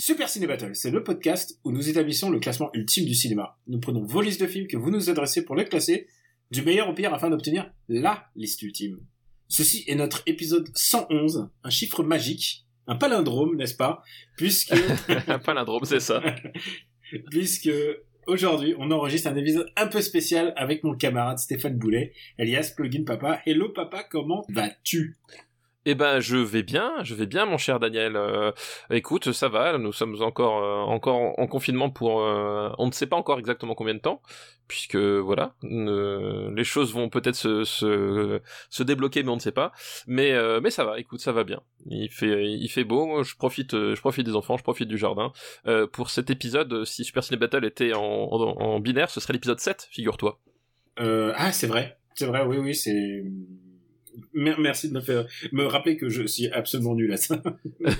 Super Ciné Battle, c'est le podcast où nous établissons le classement ultime du cinéma. Nous prenons vos listes de films que vous nous adressez pour les classer du meilleur au pire afin d'obtenir LA liste ultime. Ceci est notre épisode 111, un chiffre magique, un palindrome, n'est-ce pas? Puisque, Un palindrome, c'est ça. puisque aujourd'hui, on enregistre un épisode un peu spécial avec mon camarade Stéphane Boulet, alias Plugin Papa. Hello papa, comment vas-tu? Eh ben, je vais bien, je vais bien, mon cher Daniel. Euh, écoute, ça va. Nous sommes encore, euh, encore en, en confinement pour, euh, on ne sait pas encore exactement combien de temps, puisque voilà, les choses vont peut-être se, se, se débloquer, mais on ne sait pas. Mais, euh, mais ça va. Écoute, ça va bien. Il fait, il fait beau. Je profite, euh, je profite des enfants, je profite du jardin. Euh, pour cet épisode, si Super Ciné Battle était en, en, en binaire, ce serait l'épisode 7, figure-toi. Ah, c'est vrai. C'est vrai, oui, oui, c'est... Mer- Merci de me faire me rappeler que je suis absolument nul à ça.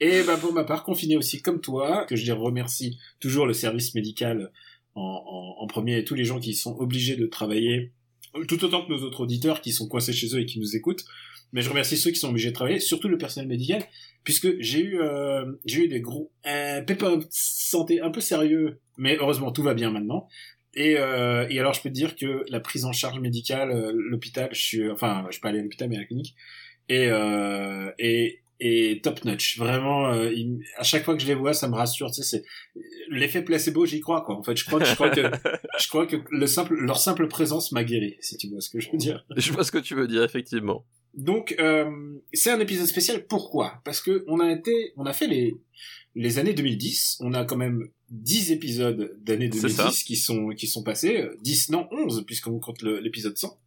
et bah pour ma part, confiné aussi comme toi, que je remercie toujours le service médical en, en, en premier et tous les gens qui sont obligés de travailler, tout autant que nos autres auditeurs qui sont coincés chez eux et qui nous écoutent. Mais je remercie ceux qui sont obligés de travailler, surtout le personnel médical, puisque j'ai eu euh, j'ai eu des gros un pépin de santé un peu sérieux, mais heureusement tout va bien maintenant. Et, euh, et alors, je peux te dire que la prise en charge médicale, euh, l'hôpital, je suis, enfin, je suis pas allé à l'hôpital, mais à la clinique, et, euh, et, et top notch. Vraiment, euh, il- à chaque fois que je les vois, ça me rassure. Tu sais, c'est l'effet placebo, j'y crois, quoi. En fait, je crois que, je crois que, je crois que le simple, leur simple présence m'a guéri, si tu vois ce que je veux dire. je vois ce que tu veux dire, effectivement. Donc, euh, c'est un épisode spécial. Pourquoi? Parce que on a été, on a fait les les années 2010. On a quand même 10 épisodes ça. 2010 qui sont qui sont passés. Euh, 10, non 11, puisqu'on compte l'épisode 100.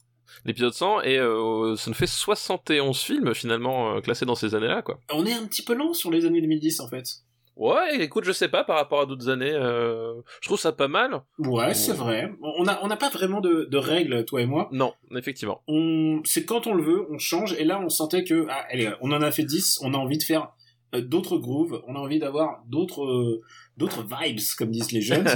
l'épisode 100 et euh, ça nous fait 71 films finalement euh, classés dans ces années-là quoi. On est un petit peu lent sur les années 2010 en fait. Ouais, écoute, je sais pas par rapport à d'autres années, euh, je trouve ça pas mal. Ouais, c'est vrai. On a on n'a pas vraiment de, de règles, toi et moi. Non, effectivement. On c'est quand on le veut, on change. Et là, on sentait que ah, allez, on en a fait 10. On a envie de faire euh, d'autres grooves. On a envie d'avoir d'autres euh, d'autres vibes, comme disent les jeunes.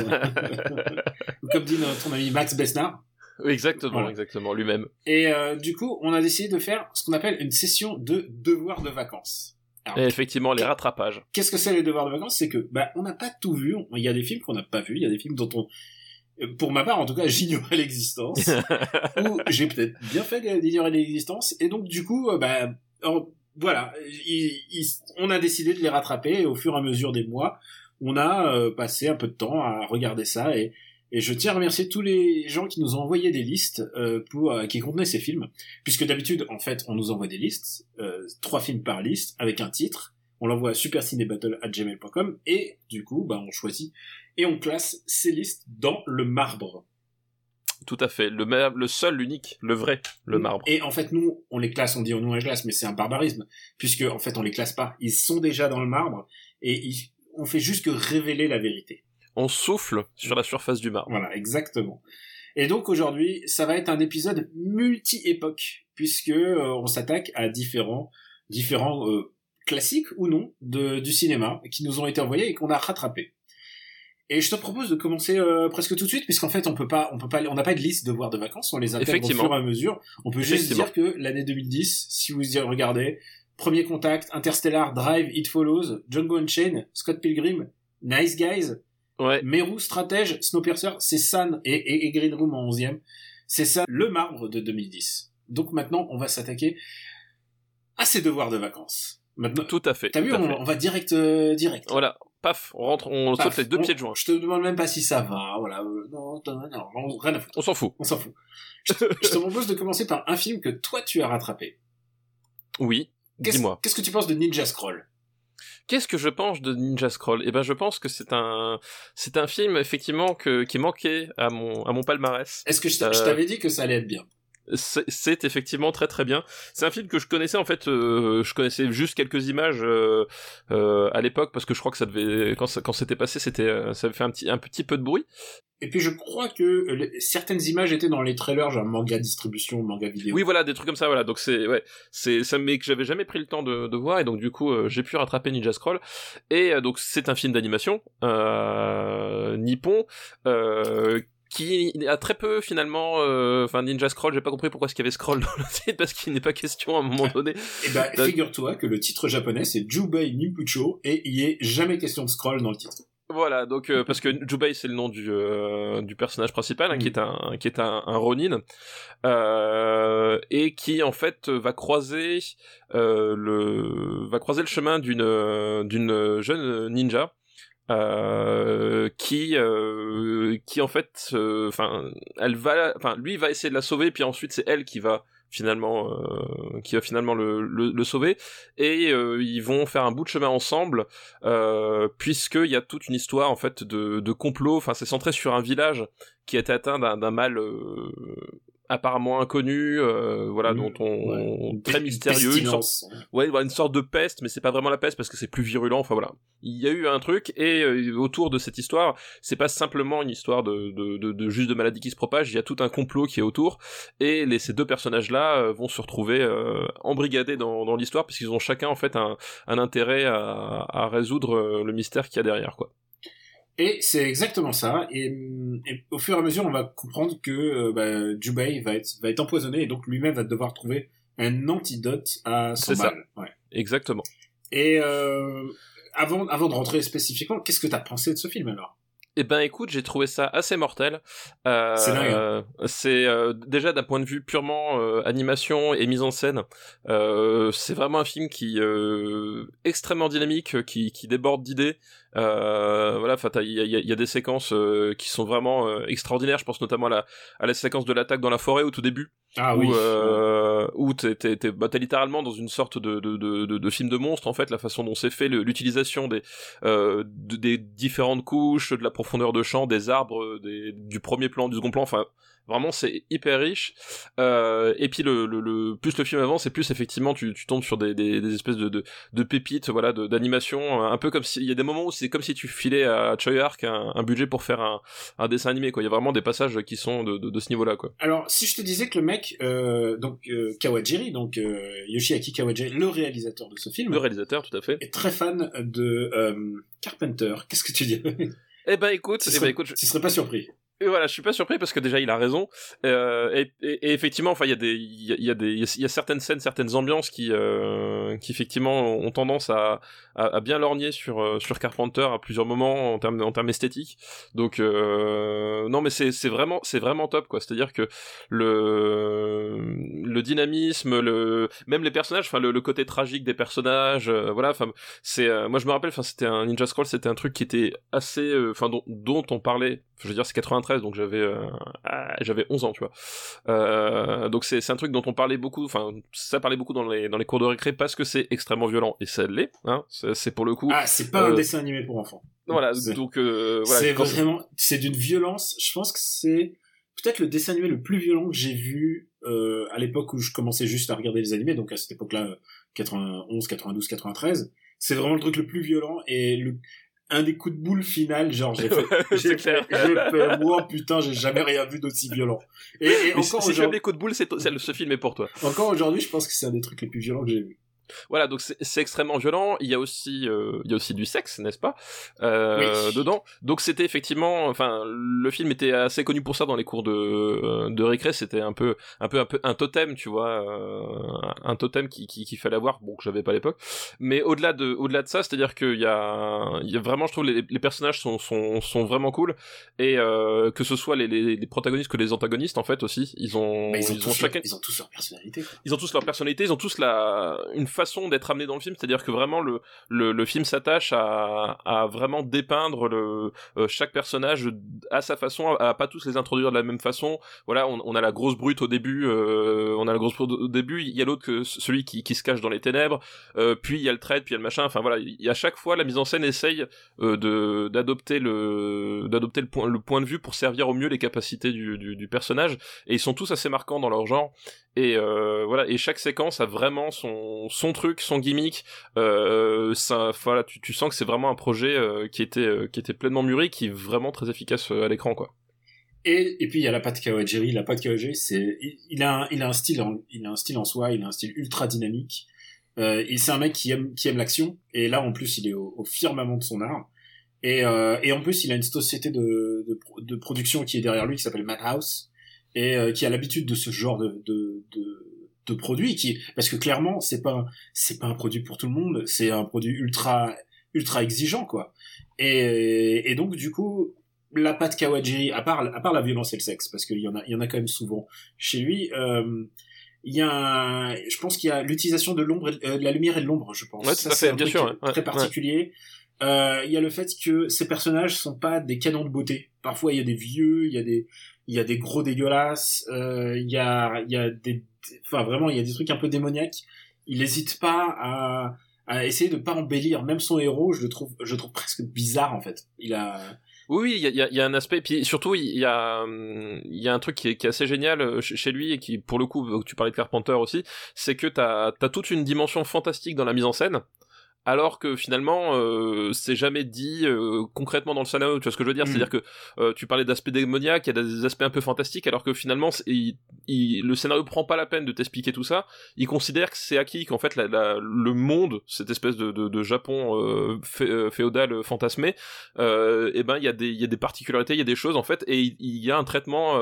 Ou comme dit notre ami Max Besnard. Exactement, Voilà. exactement, lui-même. Et euh, du coup, on a décidé de faire ce qu'on appelle une session de devoirs de vacances. Alors, Et effectivement, les rattrapages. qu'est-ce que c'est les devoirs de vacances? C'est que bah on n'a pas tout vu. Il y a des films qu'on n'a pas vus. Il y a des films dont on, euh, pour ma part en tout cas, j'ignorais l'existence. ou j'ai peut-être bien fait d'ignorer l'existence. Et donc du coup, euh, bah alors, voilà, il- il- on a décidé de les rattraper. Et au fur et à mesure des mois, on a euh, passé un peu de temps à regarder ça et je tiens à remercier tous les gens qui nous ont envoyé des listes euh, euh, qui contenaient ces films, puisque d'habitude, en fait, on nous envoie des listes, euh, trois films par liste avec un titre. On l'envoie à supercinébattle@gmail.com et du coup, bah, on choisit et on classe ces listes dans le marbre. Tout à fait. Le, seul, l'unique, le vrai, le marbre. Et en fait, nous, on les classe, on dit nous on les classe, mais c'est un barbarisme, puisque en fait, on les classe pas. Ils sont déjà dans le marbre et ils- on fait juste que révéler la vérité. On souffle sur la surface du marbre. Voilà, exactement. Et donc aujourd'hui, ça va être un épisode multi-époque, puisque euh, on s'attaque à différents, différents euh, classiques ou non de, du cinéma qui nous ont été envoyés et qu'on a rattrapés. Et je te propose de commencer euh, presque tout de suite, puisqu'en fait on peut pas, on peut pas, on n'a pas de liste de devoirs de vacances, on les intègre au fur et à mesure. On peut juste dire que l'année 2010, si vous y regardez, Premier Contact, Interstellar, Drive, It Follows, Django Unchained, Scott Pilgrim, Nice Guys, Ouais. Meru, Stratège, Snowpiercer, c'est San et, et, et Green Room en 11e. C'est ça le marbre de 2010. Donc maintenant, on va s'attaquer à ces devoirs de vacances. Maintenant, Tout à fait. t'as vu, on va direct, euh, direct. Voilà. Paf, on rentre, on Paf, saute les deux on- pieds de joint. Je te demande même pas si ça va, voilà. euh, non, non, non, non, rien à foutre. On s'en fout. On s'en fout. Je te, je te propose de commencer par un film que toi tu as rattrapé. Oui. Qu'est-ce Dis-moi. qu'est-ce que tu penses de Ninja Scroll? Qu'est-ce que je pense de Ninja Scroll? Eh ben, je pense que c'est un, c'est un film effectivement que qui manquait à mon à mon palmarès. Est-ce que je t'a- je Euh, t'avais dit que ça allait être bien? C'est effectivement très très bien. C'est un film que je connaissais en fait, euh, je connaissais juste quelques images euh, euh, à l'époque parce que je crois que ça devait quand ça, quand c'était passé, c'était ça avait fait un petit un petit peu de bruit. Et puis je crois que certaines images étaient dans les trailers, genre manga distribution, manga vidéo. Oui, voilà, des trucs comme ça, voilà. Donc c'est ouais, c'est ça mais que j'avais jamais pris le temps de, de voir et donc du coup j'ai pu rattraper Ninja Scroll et donc c'est un film d'animation nippon qui a très peu finalement euh, enfin Ninja Scroll j'ai pas compris pourquoi est-ce qu'il y avait Scroll dans le titre parce qu'il n'est pas question à un moment donné. Et bah figure-toi que le titre japonais c'est Jubei Nimpucho et il est jamais question de Scroll dans le titre. Voilà, donc euh, parce que Jubei c'est le nom du euh, du personnage principal hein, qui est un qui est un, un Ronin euh, et qui en fait va croiser le va croiser le chemin d'une d'une jeune ninja euh, qui euh, qui en fait enfin elle va enfin lui va essayer de la sauver puis ensuite c'est elle qui va finalement euh, qui va finalement le, le, le sauver. Et ils vont faire un bout de chemin ensemble puisqu'il y a toute une histoire en fait de, de complot. Enfin c'est centré sur un village qui a été atteint d'un mal apparemment inconnu, euh, voilà, dont on très mystérieux, une sorte, ouais, une sorte de peste, mais c'est pas vraiment la peste parce que c'est plus virulent. Enfin voilà, il y a eu un truc et euh, autour de cette histoire, c'est pas simplement une histoire de, de, de, de, juste de maladie qui se propage, il y a tout un complot qui est autour et les, ces deux personnages-là euh, vont se retrouver embrigadés dans, dans l'histoire puisqu'ils ont chacun en fait un, un intérêt à, à résoudre le mystère qu'il y a derrière, quoi. Et c'est exactement ça. Et, au fur et à mesure, on va comprendre que euh, bah, Jubei va être, va être empoisonné et donc lui-même va devoir trouver un antidote à son mal. Ouais. Exactement. Et euh, avant, avant de rentrer spécifiquement, qu'est-ce que tu as pensé de ce film alors? Eh ben écoute, j'ai trouvé ça assez mortel. Euh, c'est hein. euh, déjà d'un point de vue purement euh, animation et mise en scène, euh, c'est vraiment un film qui extrêmement dynamique, qui, qui déborde d'idées. Voilà, enfin il y a, y a, des séquences qui sont vraiment extraordinaires. Je pense notamment à la, à la séquence de l'attaque dans la forêt au tout début, ah, où, oui. où t'es, t'es, t'es, bah, littéralement dans une sorte de, de, de, de, film de monstre en fait, la façon dont c'est fait, l'utilisation des, des différentes couches, de la profondeur de champ, des arbres, des, du premier plan, du second plan, enfin vraiment c'est hyper riche. Euh, et puis le, le, le, plus le film avance, et plus effectivement tu, tu tombes sur des, des, des espèces de, de, de pépites, voilà, d'animation, un peu comme si il y a des moments où c'est comme si tu filais à Choi Ark un, un, budget pour faire un, un, dessin animé, quoi. Il y a vraiment des passages qui sont de, de, de ce niveau-là, quoi. Alors si je te disais que le mec, euh, donc euh, Kawajiri, donc euh, Yoshiaki Kawajiri, le réalisateur de ce film, le réalisateur, tout à fait, est très fan de euh, Carpenter. Qu'est-ce que tu dis? Eh ben écoute, tu eh ben écoute, je... tu serais pas surpris. Et voilà, je suis pas surpris parce que déjà il a raison. Euh, et, et, effectivement, enfin il y a des, il y a, des, il y a certaines scènes, certaines ambiances qui, euh, qui effectivement ont tendance à, à, bien lorgner sur euh, sur Carpenter à plusieurs moments en termes en termes esthétiques. Donc euh, non, mais c'est c'est vraiment c'est vraiment top quoi. C'est-à-dire que le le dynamisme, le même les personnages, enfin le, le, côté tragique des personnages, euh, voilà. Enfin c'est euh, moi je me rappelle, enfin c'était un Ninja Scroll, c'était un truc qui était assez, enfin dont, dont on parlait je veux dire c'est 93 donc j'avais euh, ah, j'avais 11 ans tu vois. Euh, donc c'est c'est un truc dont on parlait beaucoup enfin ça parlait beaucoup dans les dans les cours de récré parce que c'est extrêmement violent et ça l'est hein. C'est pour le coup ah c'est pas euh, un dessin animé pour enfants. voilà donc euh, voilà c'est vraiment c'est d'une violence. Je pense que c'est peut-être le dessin animé le plus violent que j'ai vu euh, à l'époque où je commençais juste à regarder les animés donc à cette époque-là 91 92 93 c'est vraiment le truc le plus violent et le un des coups de boule final, genre j'ai fait, j'ai fait, fait, moi putain, j'ai jamais rien vu d'aussi violent. Et, et encore si jamais les coups de boule, c'est, ce film est pour toi. Encore aujourd'hui, je pense que c'est un des trucs les plus violents que j'ai vu. Voilà, donc c'est extrêmement violent. Il y a aussi, euh, il y a aussi du sexe, n'est-ce pas, euh, oui. dedans. Donc c'était effectivement, enfin, le film était assez connu pour ça dans les cours de euh, de récré. C'était un peu, un peu, un peu un totem, tu vois, euh, un totem qui qu'il fallait avoir, bon que j'avais pas à l'époque. Mais au-delà de, au-delà de ça, c'est-à-dire qu'il y a, il y a vraiment, je trouve les, les personnages sont sont sont vraiment cool et que ce soit les, les, les, protagonistes que les antagonistes en fait aussi, ils ont, ils ont, ils ont chacun, ils ont tous leur personnalité. Quoi. Ils ont tous leur personnalité, ils ont tous la une façon d'être amené dans le film, c'est-à-dire que vraiment le le, film s'attache à, à vraiment dépeindre le euh, chaque personnage à sa façon, à, pas tous les introduire de la même façon. Voilà, on, a la grosse brute au début, euh, on a la grosse brute au début, il y a l'autre que celui qui, qui se cache dans les ténèbres, euh, puis il y a le trade, puis il y a le machin. Enfin voilà, il y a chaque fois la mise en scène essaye de d'adopter le d'adopter le point le point de vue pour servir au mieux les capacités du, du, personnage et ils sont tous assez marquants dans leur genre et voilà et chaque séquence a vraiment son truc son gimmick euh, ça voilà tu, sens que c'est vraiment un projet euh, qui était euh, qui était pleinement mûri qui est vraiment très efficace à l'écran et, puis il y a la patte Kawajiri la il, a un, il a un style en, il a un style en soi il a un style ultra dynamique. C'est un mec qui aime l'action. Et là en plus il est au, firmament de son art. Et, en plus il a une société de, production qui est derrière lui qui s'appelle Madhouse. Et qui a l'habitude de ce genre de, de produit qui parce que clairement c'est pas c'est pas un produit pour tout le monde c'est un produit ultra ultra exigeant quoi. Et, et donc du coup la patte Kawajiri à part à part la violence et le sexe parce qu'il y en a il y en a quand même souvent chez lui euh, il y a un, je pense qu'il y a l'utilisation de l'ombre euh, de la lumière et de l'ombre je pense. Ouais, ça c'est bien sûr ouais, très particulier. Euh, il y a le fait que ces personnages sont pas des canons de beauté. Parfois il y a des vieux il y a des il y a des gros dégueulasses, euh, il y a, il y a des, enfin vraiment, il y a des trucs un peu démoniaques. Il n'hésite pas à, essayer de pas embellir. Même son héros, je le trouve, je le trouve presque bizarre en fait. Il a, oui, il y a, un aspect, puis surtout il y a, a un truc qui est, assez génial chez lui et qui, pour le coup, tu parlais de Carpenter aussi, c'est que t'as as toute une dimension fantastique dans la mise en scène alors que finalement euh, c'est jamais dit euh, concrètement dans le scénario tu vois ce que je veux dire? Mm. c'est à dire que euh, tu parlais d'aspects démoniaques il y a des aspects un peu fantastiques alors que finalement il, il- le scénario prend pas la peine de t'expliquer tout ça. Il considère que c'est acquis qu'en fait la, la- le monde cette espèce de, de, de Japon euh, fé- euh, féodal euh, fantasmé euh, et ben il y a des il y a des particularités il y a des choses en fait et il, il y a un traitement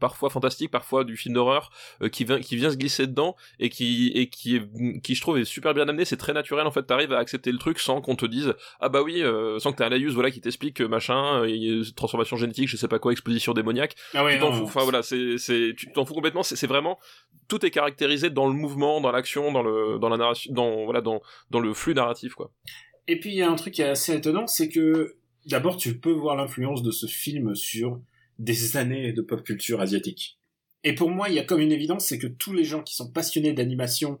parfois fantastique parfois du film d'horreur euh, qui vient qui vient se glisser dedans et qui et qui est, qui je trouve est super bien amené. C'est très naturel en fait t'arrives à accepter le truc sans qu'on te dise ah bah oui euh, sans que t'aies un laïus voilà qui t'explique que machin euh, transformation génétique je sais pas quoi exposition démoniaque. Ah ouais, tu t'en fous. Enfin voilà c'est c'est tu t'en fous complètement. C'est vraiment tout est caractérisé dans le mouvement dans l'action dans le dans la narration dans voilà dans dans le flux narratif quoi. Et puis il y a un truc qui est assez étonnant, c'est que d'abord tu peux voir l'influence de ce film sur des années de pop culture asiatique. Et pour moi, il y a comme une évidence, c'est que tous les gens qui sont passionnés d'animation, euh,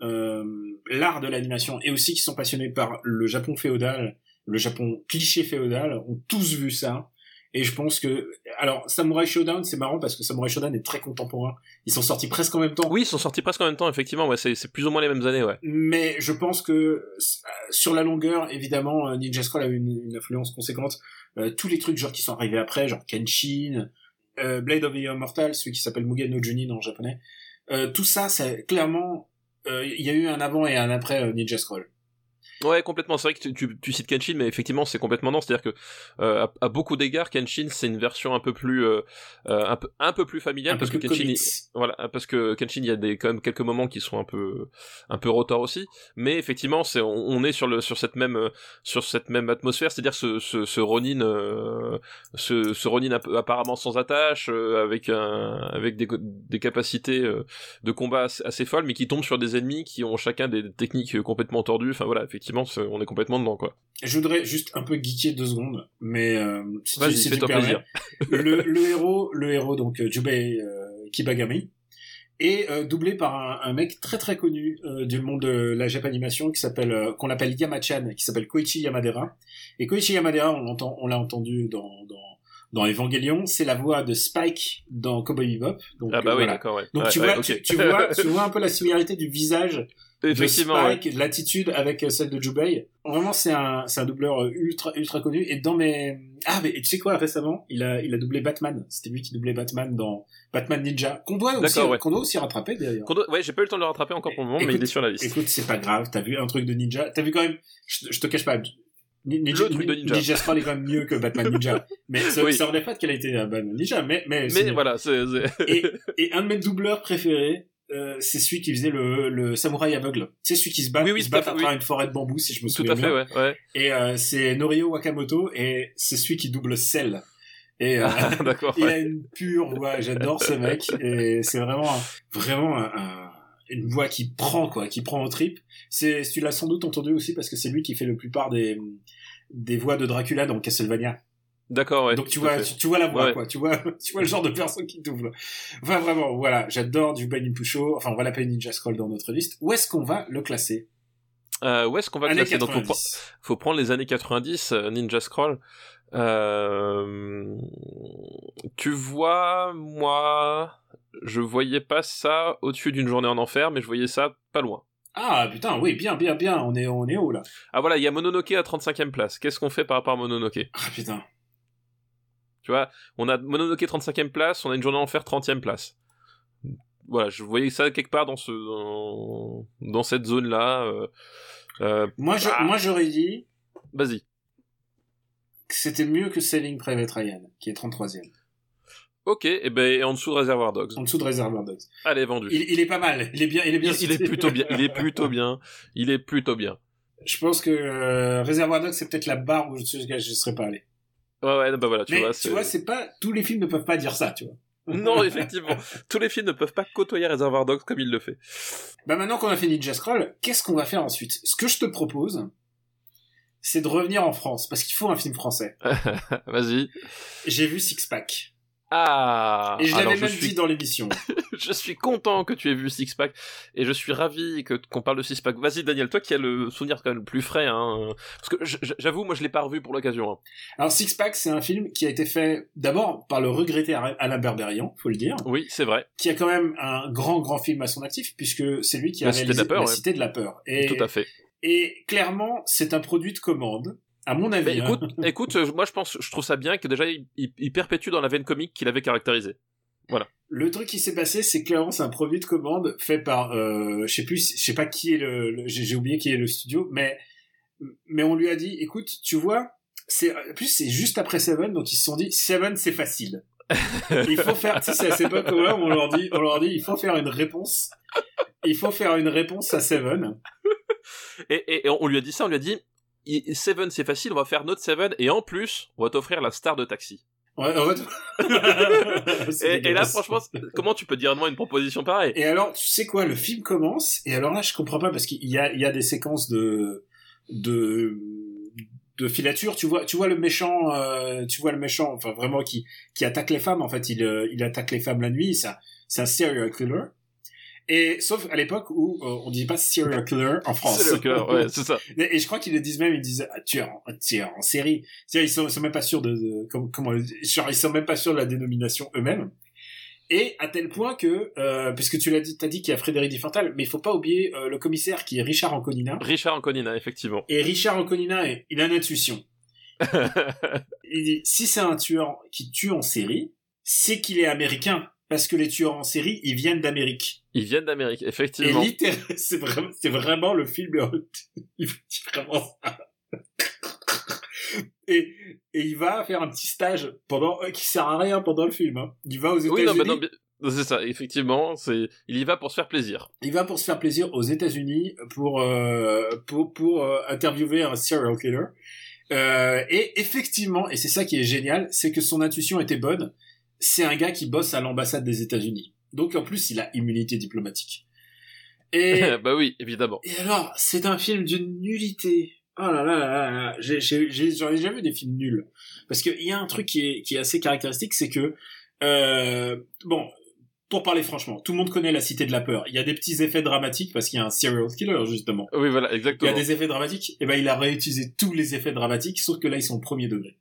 l'art de l'animation, et aussi qui sont passionnés par le Japon féodal, le Japon cliché féodal, ont tous vu ça. Et je pense que, alors, Samurai Showdown, c'est marrant parce que Samurai Showdown est très contemporain. Ils sont sortis presque en même temps. oui ils sont sortis presque en même temps effectivement ouais c'est plus ou moins les mêmes années ouais Mais je pense que euh, sur la longueur, évidemment, euh, Ninja Scroll a eu une, une influence conséquente. Euh, tous les trucs genre qui sont arrivés après, genre Kenshin, euh, Blade of the Immortal, celui qui s'appelle Mugen no Junin en japonais. Euh, tout ça, c'est clairement, euh, il y a eu un avant et un après euh, Ninja Scroll. Ouais, complètement. C'est vrai que tu, tu, tu cites Kenshin, mais effectivement, c'est complètement non. C'est-à-dire que euh, à, à beaucoup d'égards, Kenshin, c'est une version un peu plus, euh, euh, un peu, un peu plus familiale Un peu parce que Kenshin, il- voilà, parce que Kenshin, il y a des quand même quelques moments qui sont un peu, un peu rotor aussi. Mais effectivement, c'est, on, on est sur le, sur cette même, sur cette même atmosphère. C'est-à-dire ce, ce, ce Ronin, euh, ce, ce Ronin apparemment sans attache, euh, avec un, avec des, des capacités euh, de combat assez, assez folles, mais qui tombent sur des ennemis qui ont chacun des techniques complètement tordues. Enfin voilà, effectivement, on est complètement dedans quoi. Je voudrais juste un peu geeker deux secondes, mais euh, si, tu, si tu permets. le, le héros, le héros donc euh, Jubei euh, Kibagami est euh, doublé par un, un mec très très connu du monde de la Japanimation qui s'appelle qu'on appelle Yamachan, qui s'appelle Koichi Yamadera. Et Koichi Yamadera, on l'entend, on l'a entendu dans dans dans Evangelion, c'est la voix de Spike dans Cowboy Bebop. Donc, Ah bah oui, voilà. d'accord, ouais. Donc Ouais, tu, ouais, vois, tu vois, tu vois un peu la similarité du visage Effectivement, de ouais. L'attitude avec euh, celle de Jubei. Vraiment, c'est un, c'est un doubleur euh, ultra, ultra connu. Et dans mes, ah, mais tu sais quoi, récemment, il a, il a doublé Batman. C'était lui qui doublait Batman dans Batman Ninja. Qu'on doit aussi, ouais. qu'on doit aussi rattraper d'ailleurs. Doit- Ouais, j'ai pas eu le temps de le rattraper encore pour le moment, mais Écoute, il est sur la liste. Écoute, c'est pas grave. T'as vu un truc de Ninja. T'as vu quand même, je, je te cache pas. Ni- Ninja, truc de Ninja. Ninja Scroll est quand même mieux que Batman Ninja. Mais ça, Oui. ça relève pas de a été euh, Batman Ninja. Mais, mais, Mais voilà, c'est, c'est- et, et un de mes doubleurs préférés, euh, c'est celui qui faisait le, le samouraï aveugle. C'est celui qui se bat, Oui, oui, se tout à bat à oui. travers une forêt de bambou, si je me tout souviens à fait, bien. ouais, ouais. Et euh, c'est Norio Wakamoto, et c'est celui qui double Cell. Et euh, Ah, il ouais. a une pure voix, j'adore ce mec, et c'est vraiment, vraiment un, un- une voix qui prend quoi, qui prend au trip. C'est, tu l'as sans doute entendu aussi parce que c'est lui qui fait la plupart des des voix de Dracula dans Castlevania. D'accord, ouais. Donc tu vois, tu, tu vois la voix Ouais. quoi, tu vois, tu vois le genre de personne qui t'ouvre. Enfin vraiment, voilà, j'adore du Bunny Pusho. Enfin on va l'appeler Ninja Scroll dans notre liste. Où est-ce qu'on va le classer? Euh, où est-ce qu'on va le classer? Donc, faut, 90. faut prendre les années 90, euh, Ninja Scroll. Euh, tu vois, moi, je voyais pas ça au-dessus d'une journée en enfer, mais je voyais ça pas loin. Ah putain, oui, bien, bien, bien. On est, on est haut là. Ah voilà, il y a Mononoke à 35e place. Qu'est-ce qu'on fait par rapport à Mononoke? Ah putain. Tu vois, on a Mononoke 35e place, on a une journée en enfer 30e place. Voilà, je voyais ça quelque part dans ce dans, dans cette zone là. Euh, euh, Moi, je, Ah. moi j'aurais dit Vas-y. que c'était mieux que Saving Private Ryan, qui est 33e. Ok, et ben en dessous de Reservoir Dogs. En dessous de Reservoir Dogs. Allez, vendu. Il, il est pas mal. Il est bien, il est bien. Il, il est plutôt bien. Il est plutôt bien. Il est plutôt bien. Je pense que euh, Reservoir Dogs, c'est peut-être la barre où je, je, je serais pas allé. Ouais, ouais, bah voilà, tu Mais vois. tu vois, c'est pas tous les films ne peuvent pas dire ça, tu vois. Non, effectivement. Tous les films ne peuvent pas côtoyer Reservoir Dogs comme il le fait. Bah maintenant qu'on a fait Ninja Scroll, qu'est-ce qu'on va faire ensuite? Ce que je te propose, c'est de revenir en France, parce qu'il faut un film français. Vas-y. J'ai vu Six Pack. Ah. Et je l'avais même suis... dit dans l'émission. je suis content que tu aies vu Six Pack et je suis ravi que qu'on parle de Six Pack. Vas-y Daniel, toi qui as le souvenir quand même le plus frais, hein, parce que j'avoue moi je l'ai pas revu pour l'occasion. hein. Alors Six Pack, c'est un film qui a été fait d'abord par le regretté Alain Berberian, faut le dire, Oui, c'est vrai, qui a quand même un grand grand film à son actif puisque c'est lui qui a La Cité de réalisé la Peur, La ouais. Cité de la Peur. Et, tout à fait. et clairement, c'est un produit de commande, à mon avis. Mais hein. écoute, euh, moi je pense, je trouve ça bien que déjà il, il- il perpétue dans la veine comique qu'il avait caractérisé. Le truc qui s'est passé, c'est que clairement c'est un produit de commande fait par, euh, je sais plus, je sais pas qui est le, le- j'ai oublié qui est le studio, mais mais on lui a dit, écoute, tu vois, c'est en plus c'est juste après Seven, donc ils se sont dit Seven c'est facile. il faut faire, tu sais, c'est à cette époque-là où on leur dit, on leur dit, il faut faire une réponse, il faut faire une réponse à Seven. Et, et- et on lui a dit ça, on lui a dit Seven c'est facile, on va faire notre Seven et en plus on va t'offrir la star de taxi. Ouais, en fait- Et, et là franchement, comment tu peux dire non à une proposition pareille? Et alors, tu sais quoi, le film commence, et alors là, je comprends pas, parce qu'il y a, il y a des séquences de, de, de filature, tu vois, tu vois le méchant, euh, tu vois le méchant, enfin, vraiment, qui, qui attaque les femmes, en fait, il, euh, il attaque les femmes la nuit, c'est un, c'est un serial killer. Et, sauf à l'époque où euh, on disait pas serial killer en France. Le cœur, ouais, c'est ça. Et et je crois qu'ils le disent même, ils disent ah, tueur, en- tueur en série. C'est-à-dire, ils sont, sont même pas sûrs de, de comment, comment, genre, ils sont même pas sûrs de la dénomination eux-mêmes. Et à tel point que, euh, puisque tu l'as dit, t'as dit qu'il y a Frédéric Diffental, mais il faut pas oublier euh, le commissaire qui est Richard Anconina. Richard Anconina, effectivement. Et Richard Anconina, il a une intuition. Il dit, si c'est un tueur qui tue en série, c'est qu'il est américain. Parce que les tueurs en série, ils viennent d'Amérique. Ils viennent d'Amérique, Et effectivement. littéralement, c'est vraiment, c'est vraiment le film, il dit vraiment ça. Et, et il va faire un petit stage pendant, euh, qui sert à rien pendant le film, hein. Il va aux Oui, non, États-Unis. bah non, c'est ça, effectivement, c'est, il y va pour se faire plaisir. Il va pour se faire plaisir aux États-Unis pour, euh, pour, pour euh, interviewer un serial killer. Euh, et effectivement, et c'est ça qui est génial, c'est que son intuition était bonne. C'est un gars qui bosse à l'ambassade des États-Unis. Donc en plus, il a immunité diplomatique. Et, bah oui, évidemment. Et alors, c'est un film d'une nullité. Oh là là là là là. J'ai, j'en ai jamais vu des films nuls. Parce qu'il y a un truc qui est, qui est assez caractéristique, c'est que, euh, bon, pour parler franchement, tout le monde connaît la cité de la peur. Il y a des petits effets dramatiques parce qu'il y a un serial killer, justement. Oui, voilà, Il y exactement. a des effets dramatiques. Et ben, il a réutilisé tous les effets dramatiques, sauf que là, ils sont au premier degré.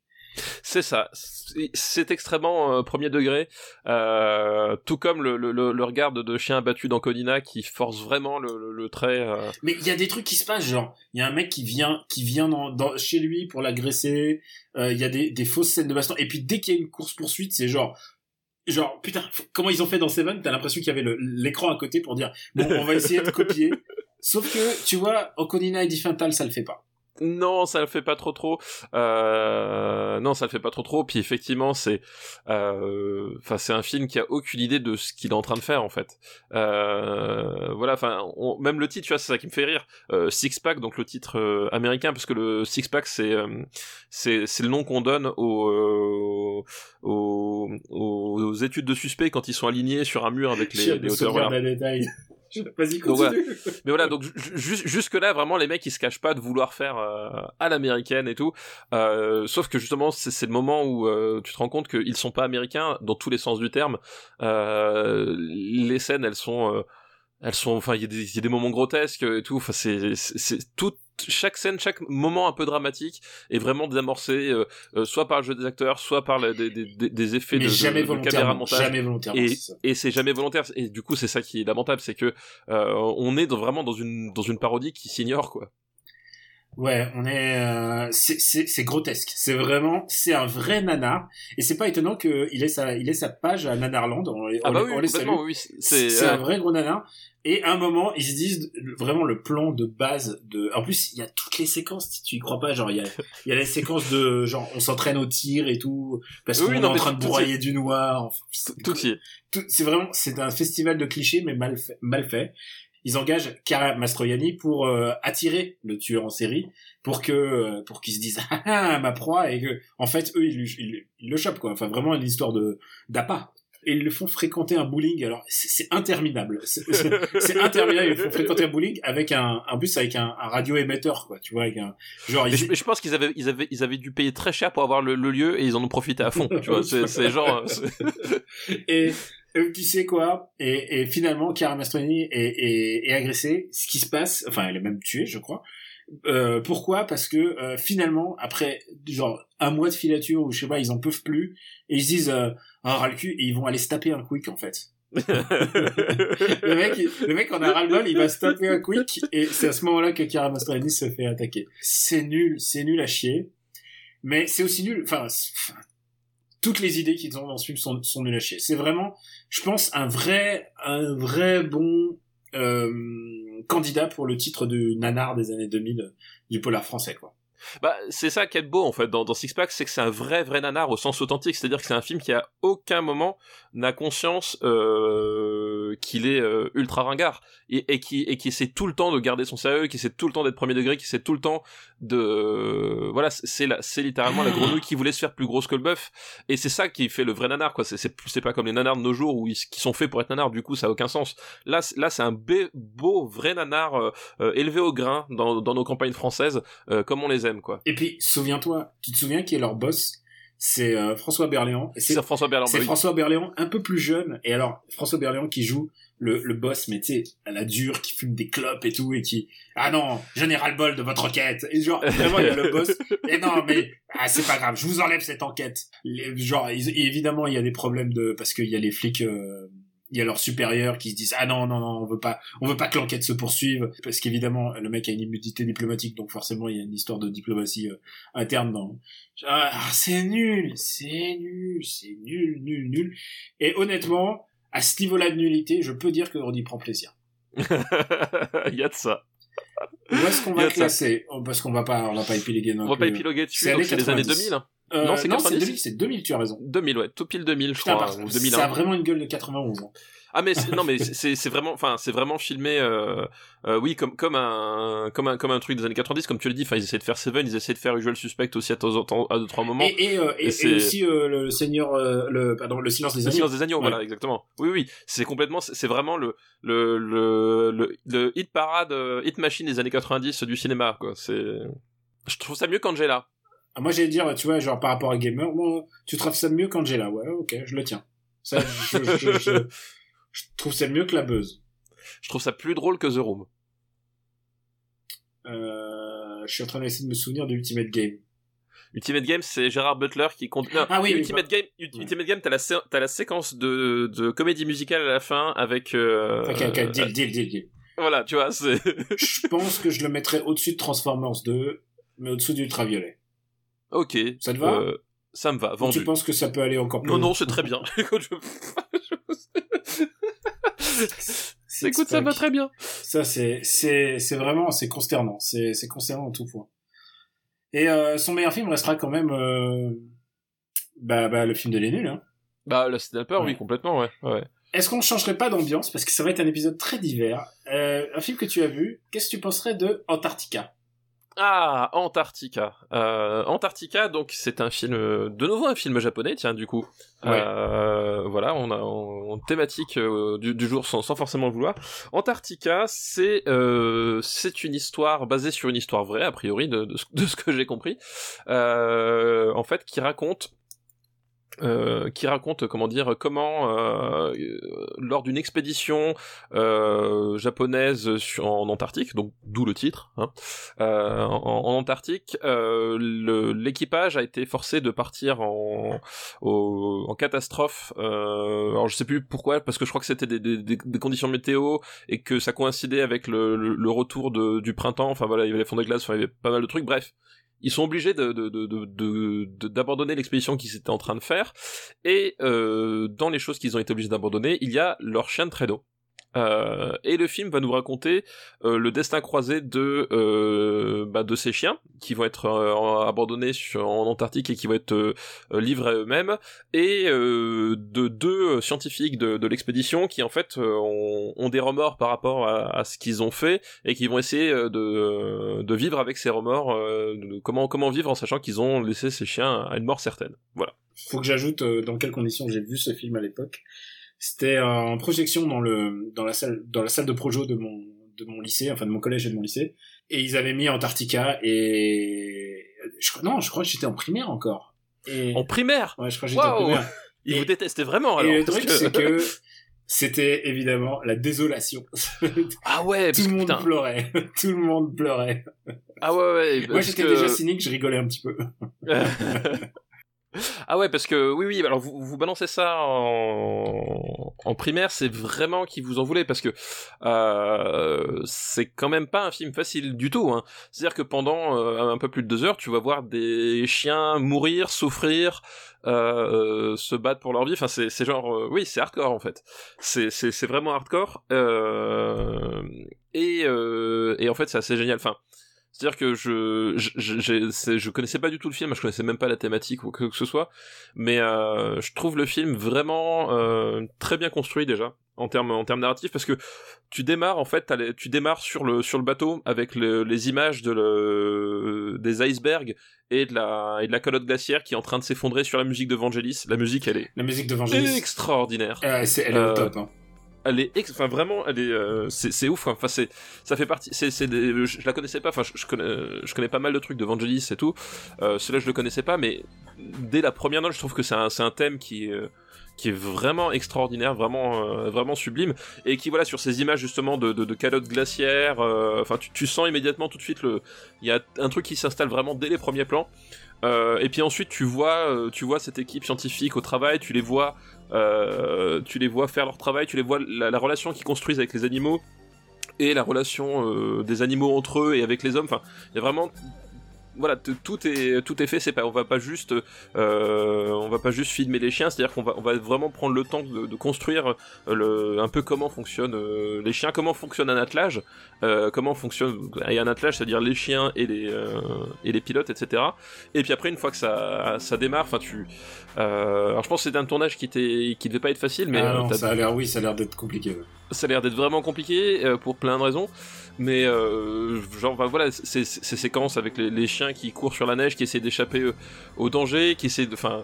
C'est ça. C'est- extrêmement euh, premier degré, euh, tout comme le, le, le, le regard de, chien abattu dans qui force vraiment le, trait. euh, Mais il y a des trucs qui se passent, genre, il y a un mec qui vient, qui vient dans, dans- chez lui pour l'agresser, il y a des, des fausses scènes de baston, et puis dès qu'il y a une course-poursuite, c'est genre, genre, putain, comment ils ont fait dans Seven, t'as l'impression qu'il y avait l'écran à côté pour dire, bon, on va essayer de copier. Sauf que, tu vois, Oconina et Diffental, ça le fait pas. Non, ça le fait pas trop trop. Euh... Non, ça le fait pas trop trop. Puis effectivement, c'est, euh, enfin, c'est un film qui a aucune idée de ce qu'il est en train de faire en fait. Euh... Voilà, enfin, on- même le titre, tu vois, c'est ça qui me fait rire. Euh, Six Pack, donc le titre américain, parce que le Six Pack, c'est, c'est, c'est le nom qu'on donne aux, aux, études de suspects quand ils sont alignés sur un mur avec les, les de hauteurs. Voilà. Vas-y, voilà. continue. Mais voilà, donc jusque là, vraiment, les mecs ils se cachent pas de vouloir faire euh, à l'américaine et tout. Euh, sauf que justement, c'est c'est le moment où euh, tu te rends compte qu'ils sont pas américains dans tous les sens du terme. Euh, les scènes, elles sont, euh, elles sont, enfin, il y, a des- il y a des moments grotesques et tout. Enfin, c'est, c'est c'est tout. Chaque scène, chaque moment un peu dramatique est vraiment désamorcé, euh, euh, soit par le jeu des acteurs, soit par des, des, des- effets Mais de, jamais de, de caméra montage Jamais volontairement. et, c'est ça. et c'est jamais volontaire et du coup c'est ça qui est lamentable c'est que euh, on est dans- vraiment dans une dans une parodie qui s'ignore quoi Ouais, on est, euh, c'est, c'est, c'est grotesque. C'est vraiment, c'est un vrai nanar. Et c'est pas étonnant qu'il ait sa, il ait sa page à Nanarland. On, ah on bah les- oui on complètement oui c'est un euh, vrai gros nanar. Et à un moment, ils se disent vraiment le plan de base de. En plus, il y a toutes les séquences. Si tu y crois pas, genre il y a, il y a les séquences de genre on s'entraîne au tir et tout parce Oui, qu'on est en train de tout- broyer du noir. Enfin, tout est tout- c'est vraiment c'est un festival de clichés mais mal fait, mal fait. Ils engagent Cara Mastroianni pour euh, attirer le tueur en série pour que euh, pour qu'ils se disent ah, ah ma proie et que en fait eux ils, lui- ils, ils le chopent quoi. Enfin vraiment une histoire de d'appât. Et ils le font fréquenter un bowling. Alors c'est interminable. C'est interminable. Ils le font fréquenter un bowling avec un un bus avec un, un radio émetteur quoi. Tu vois avec un genre ils- je, pense qu'ils avaient ils avaient ils avaient dû payer très cher pour avoir le, le lieu et ils en ont profité à fond tu vois c'est genre et euh, tu sais quoi et, et finalement Cara Mastroianni est, est, est agressée. Ce qui se passe enfin elle est même tuée je crois. Euh, pourquoi? Parce que euh, finalement après genre un mois de filature ou je sais pas ils en peuvent plus et ils se disent euh, ah ras le cul et ils vont aller se taper un quick en fait. Le mec le mec en a ras le bol il va se taper un quick et c'est à ce moment là que Cara Mastroianni se fait attaquer. C'est nul c'est nul à chier. Mais c'est aussi nul enfin, toutes les idées qu'ils ont dans ce film sont, sont. C'est vraiment, je pense, un vrai, un vrai bon euh, candidat pour le titre du nanar des années 2000 du polar français, quoi. Bah, c'est ça qui est beau en fait dans, dans Six Pack, c'est que c'est un vrai vrai nanar au sens authentique, c'est-à-dire que c'est un film qui à aucun moment n'a conscience euh, qu'il est euh, ultra ringard. Et, et qui et qui essaie tout le temps de garder son sérieux, qui essaie tout le temps d'être premier degré, qui essaie tout le temps de euh, voilà, c'est c'est littéralement la grenouille qui voulait se faire plus grosse que le bœuf. Et c'est ça qui fait le vrai nanar quoi, c'est c'est pas comme les nanars de nos jours où ils qui sont faits pour être nanars, du coup ça a aucun sens. Là là c'est un beau vrai nanar euh, euh, élevé au grain dans dans nos campagnes françaises euh, comme on les aime quoi. Et puis, souviens-toi, tu te souviens qui est leur boss? C'est euh, François Berléand. C'est François Berland. c'est bah oui. François Berléand un peu plus jeune. Et alors, François Berléand qui joue le, le boss, mais tu sais, à la dure, qui fume des clopes et tout, et qui... Ah non, le bol de votre enquête. Et genre, vraiment, il y a le boss. Et non, mais ah, c'est pas grave, je vous enlève cette enquête. Les- genre, ils- évidemment, il y a des problèmes de... Parce qu'il y a les flics... euh, il y a leurs supérieurs qui se disent ah non non non on veut pas on veut pas que l'enquête se poursuive parce qu'évidemment le mec a une immunité diplomatique donc forcément il y a une histoire de diplomatie euh, interne dans ah, c'est nul c'est nul c'est nul nul nul et honnêtement à ce niveau-là de nullité je peux dire qu'on y prend plaisir Il y a de ça. où est-ce qu'on va classer? Oh, parce qu'on va pas on va pas épiloguer non On va pas plus. épiloguer dessus, C'est les années 90. 2000. hein. Euh, Non, c'est non c'est 90. 2000 c'est 2000 tu as raison 2000, ouais, tout pile 2000, je Putain, crois, par- ou ça 2001. a vraiment une gueule de 91 ans. Ah mais c'est- non mais c'est- vraiment enfin c'est vraiment filmé euh, euh, oui comme comme un comme un comme un truc des années 90 comme tu le dis enfin ils essaient de faire Seven ils essaient de faire Usual Suspect aussi à temps en temps à deux trois moments Et, et, euh, et, Et et c'est- aussi euh, le Seigneur, euh, le pardon, le silence des le agneaux. silence des agneaux Ouais. voilà exactement oui oui c'est complètement c'est vraiment le le le le, le hit parade hit machine des années 90 du cinéma quoi c'est je trouve ça mieux qu'Angela moi, j'allais dire, tu vois, genre par rapport à Gamer, moi, tu trouves ça mieux qu'Angela Ouais, ok, je le tiens. Ça, je, je, je, je trouve ça mieux que la buzz. je trouve ça plus drôle que The Room Euh, je suis en train d'essayer de me souvenir de Ultimate Game. Ultimate Game, c'est Gérard Butler qui compte. Non, Ah oui, oui, Ultimate Game, Ult- Ultimate Game, t'as la, sé- t'as la séquence de, de comédie musicale à la fin avec. euh, Ok, ok, deal, deal, deal, deal. Voilà, tu vois, c'est. Je pense que je le mettrais au-dessus de Transformers 2, mais au-dessous d'Ultraviolet. Ok. Ça te va? Euh, Ça me va, Ou vendu. tu penses que ça peut aller encore plus Non, non, c'est très bien. Écoute, ça va très bien. Ça, c'est, c'est, c'est vraiment, c'est consternant. C'est, c'est consternant en tout point. Et euh, son meilleur film restera quand même, euh, bah, bah, le film de Les Nuls. Hein. Bah, le Sniper, Ouais. oui, complètement, ouais. ouais. Est-ce qu'on ne changerait pas d'ambiance? Parce que ça va être un épisode très divers. Euh, un film que tu as vu, qu'est-ce que tu penserais de Antarctica? Ah, Antarctica. Euh, Antarctica, donc c'est un film, de nouveau un film japonais, tiens, du coup. Euh, voilà, on a en thématique euh, du, du jour sans, sans forcément le vouloir. Antarctica, c'est euh, c'est une histoire basée sur une histoire vraie, a priori, de, de, ce- de ce que j'ai compris. Euh, en fait, qui raconte euh, qui raconte comment dire comment euh, euh, lors d'une expédition euh, japonaise en Antarctique donc d'où le titre hein, euh, en, Antarctique euh, l'équipage a été forcé de partir en catastrophe euh, alors je sais plus pourquoi parce que je crois que c'était des, conditions météo et que ça coïncidait avec le, retour du printemps enfin voilà il y avait les fonds de glace enfin il y avait pas mal de trucs bref ils sont obligés d'abandonner l'expédition qu'ils étaient en train de faire. Et euh, dans les choses qu'ils ont été obligés d'abandonner, il y a leur chien de traîneau. Euh, et le film va nous raconter euh, le destin croisé de euh, bah, de ces chiens qui vont être abandonnés en Antarctique et qui vont être livrés à eux-mêmes et de deux scientifiques de, l'expédition qui en fait ont, des remords par rapport à, ce qu'ils ont fait et qui vont essayer de, de vivre avec ces remords comment comment vivre en sachant qu'ils ont laissé ces chiens à une mort certaine voilà Faut que j'ajoute dans quelles conditions j'ai vu ce film à l'époque. C'était euh, en projection dans le dans la salle dans la salle de projo de mon de mon lycée, enfin de mon collège et de mon lycée, et ils avaient mis Antarctica et je non, je crois que j'étais en primaire encore. Et en primaire? Ouais, je crois que j'étais en primaire. ils Et- vous détestaient vraiment alors et le truc que- c'est que c'était évidemment la désolation. ah ouais Tout le monde putain. pleurait. Tout le monde pleurait. ah ouais ouais Moi j'étais que- déjà cynique, je rigolais un petit peu. Ah ouais, parce que oui, oui. Alors vous, vous balancez ça en, en primaire, c'est vraiment qui vous en voulez parce que euh, c'est quand même pas un film facile du tout. Hein. C'est-à-dire que pendant euh, un peu plus de deux heures, tu vas voir des chiens mourir, souffrir, euh, se battre pour leur vie. Enfin, c'est, genre, oui, c'est hardcore en fait. C'est, vraiment hardcore. Et, et en fait, c'est assez génial. Enfin. C'est-à-dire que je je, je, je connaissais pas du tout le film, je connaissais même pas la thématique ou que que ce soit, mais euh, je trouve le film vraiment euh, très bien construit déjà en termes en termes narratifs parce que tu démarres en fait les- tu démarres sur le sur le bateau avec le- les images de le, des icebergs et de la et de la calotte glaciaire qui est en train de s'effondrer sur la musique de Vangelis. La musique elle est La musique de Vangelis. extraordinaire Euh, c'est, elle est au top. Hein. Elle est ex- enfin vraiment elle est euh, c'est ouf enfin c'est ça fait partie c'est des- je, la connaissais pas. Enfin je, connais pas mal de trucs de Vangelis et tout. Euh, celui-là je le connaissais pas mais dès la première note je trouve que c'est un thème euh, qui est vraiment extraordinaire, vraiment euh, vraiment sublime, et qui voilà sur ces images justement de, calottes glaciaires, enfin tu, sens immédiatement tout de suite le, il y a un truc qui s'installe vraiment dès les premiers plans, et puis ensuite tu vois tu vois cette équipe scientifique au travail, tu les vois tu les vois faire leur travail, tu les vois la, la relation qu'ils construisent avec les animaux et la relation euh, des animaux entre eux et avec les hommes. Enfin, il y a vraiment voilà, tout est tout est fait. C'est pas, on va pas juste, euh, on va pas juste filmer les chiens. C'est-à-dire qu'on va, on va vraiment prendre le temps de, de construire euh, le, un peu comment fonctionnent euh, les chiens, comment fonctionne un attelage, euh, comment fonctionne et un attelage, c'est-à-dire les chiens et les et les pilotes, etc. Et puis après, une fois que ça ça démarre, enfin tu, alors je pense que c'est un tournage qui était qui devait pas être facile, mais Ah non, ça a l'air, oui, ça a l'air d'être compliqué. ouais. Ça a l'air d'être vraiment compliqué euh, pour plein de raisons mais euh, genre enfin, voilà ces, ces- ces séquences avec les, chiens qui courent sur la neige qui essaient d'échapper euh, au danger qui essaient de enfin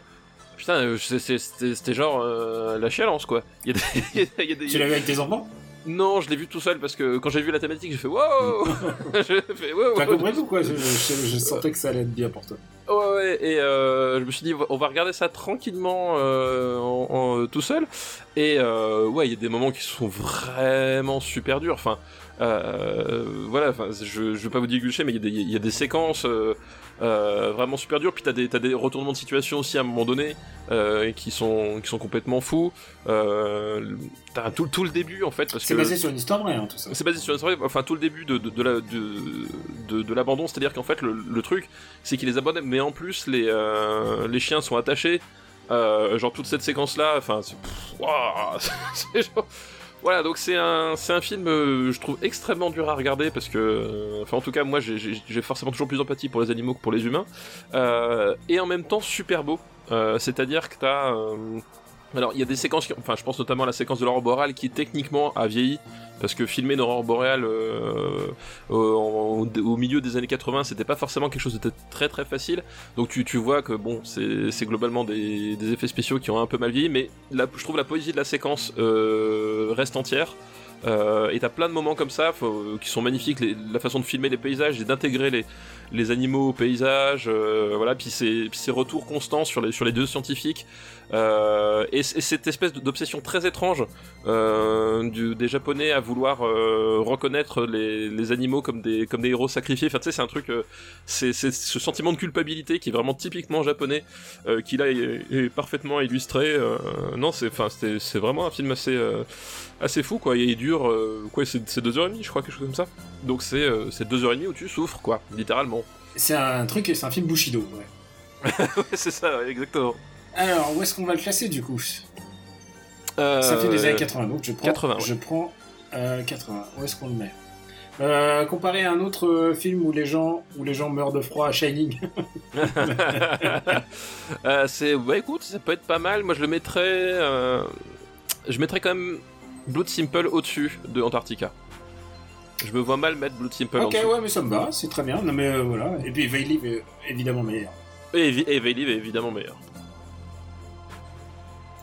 putain c'était genre la chialance quoi. Tu l'as vu avec tes enfants? Non je l'ai vu tout seul parce que quand j'ai vu la thématique j'ai fait wow j'ai fait wow T'as compris pourquoi je, je, je sentais que ça allait être bien pour toi. Ouais, ouais, et euh, je me suis dit, on va regarder ça tranquillement euh, en, en- tout seul. Et euh, ouais, il y a des moments qui sont vraiment super durs. Enfin, voilà, enfin, je, je veux pas vous divulguer, mais il y, a des- il y a des séquences euh, euh, vraiment super dures. Puis t'as des, t'as des retournements de situation aussi à un moment donné euh, qui, sont, qui sont complètement fous. Euh, t'as tout, tout le début en fait. parce C'est que... basé sur une histoire vraie, hein, tout ça. C'est basé sur une histoire, enfin tout le début de, de, de la- de, de, de l'abandon, c'est-à-dire qu'en fait le, le truc c'est qu'il les abandonne, mais en plus les, euh, les chiens sont attachés, euh, genre toute cette séquence là, enfin c'est genre- voilà donc c'est un, film euh, je trouve extrêmement dur à regarder parce que, euh, enfin en tout cas moi j'ai, forcément toujours plus d'empathie pour les animaux que pour les humains, euh, et en même temps super beau, c'est-à-dire que t'as... Alors, il y a des séquences, qui- enfin, je pense notamment à la séquence de l'aurore boréale qui techniquement a vieilli, parce que filmer une aurore boréale euh, au, au milieu des années 80, c'était pas forcément quelque chose de très très facile. Donc tu, tu vois que bon, c'est globalement des, des effets spéciaux qui ont un peu mal vieilli, mais je trouve la poésie de la séquence euh, reste entière. Euh, et t'as plein de moments comme ça qui sont magnifiques, la façon de filmer les paysages et d'intégrer les, les animaux au paysage, euh, voilà, puis ces, ces retours constants sur les, sur les deux scientifiques, euh, et, cette espèce d'obsession très étrange euh, du- des Japonais à vouloir euh, reconnaître les, les animaux comme des, comme des héros sacrifiés, enfin tu sais c'est un truc, c'est ce sentiment de culpabilité qui est vraiment typiquement japonais, qui là est, est parfaitement illustré, non c'est enfin c'est vraiment un film assez... assez fou quoi, et il dure quoi c'est deux heures et demie je crois quelque chose comme ça. Donc c'est c'est deux heures et demie où tu souffres quoi, littéralement. C'est un truc, c'est un film Bushido, ouais. ouais c'est ça exactement. Alors, où est-ce qu'on va le classer du coup? Euh, Ça fait des années 80, donc je prends. 80, ouais. Je prends euh, 80. Où est-ce qu'on le met? Euh, comparé à un autre euh, film où les gens où les gens meurent de froid, Shining. Euh, c'est bah écoute ça peut être pas mal. Moi je le mettrais euh, je mettrais quand même Blood Simple au-dessus de Antarctica. Je me vois mal mettre Blood Simple ok, ouais, mais ça me va, c'est très bien. Non, mais euh, voilà. Et puis Veilive est évidemment meilleur. Et, et Veilive est évidemment meilleur.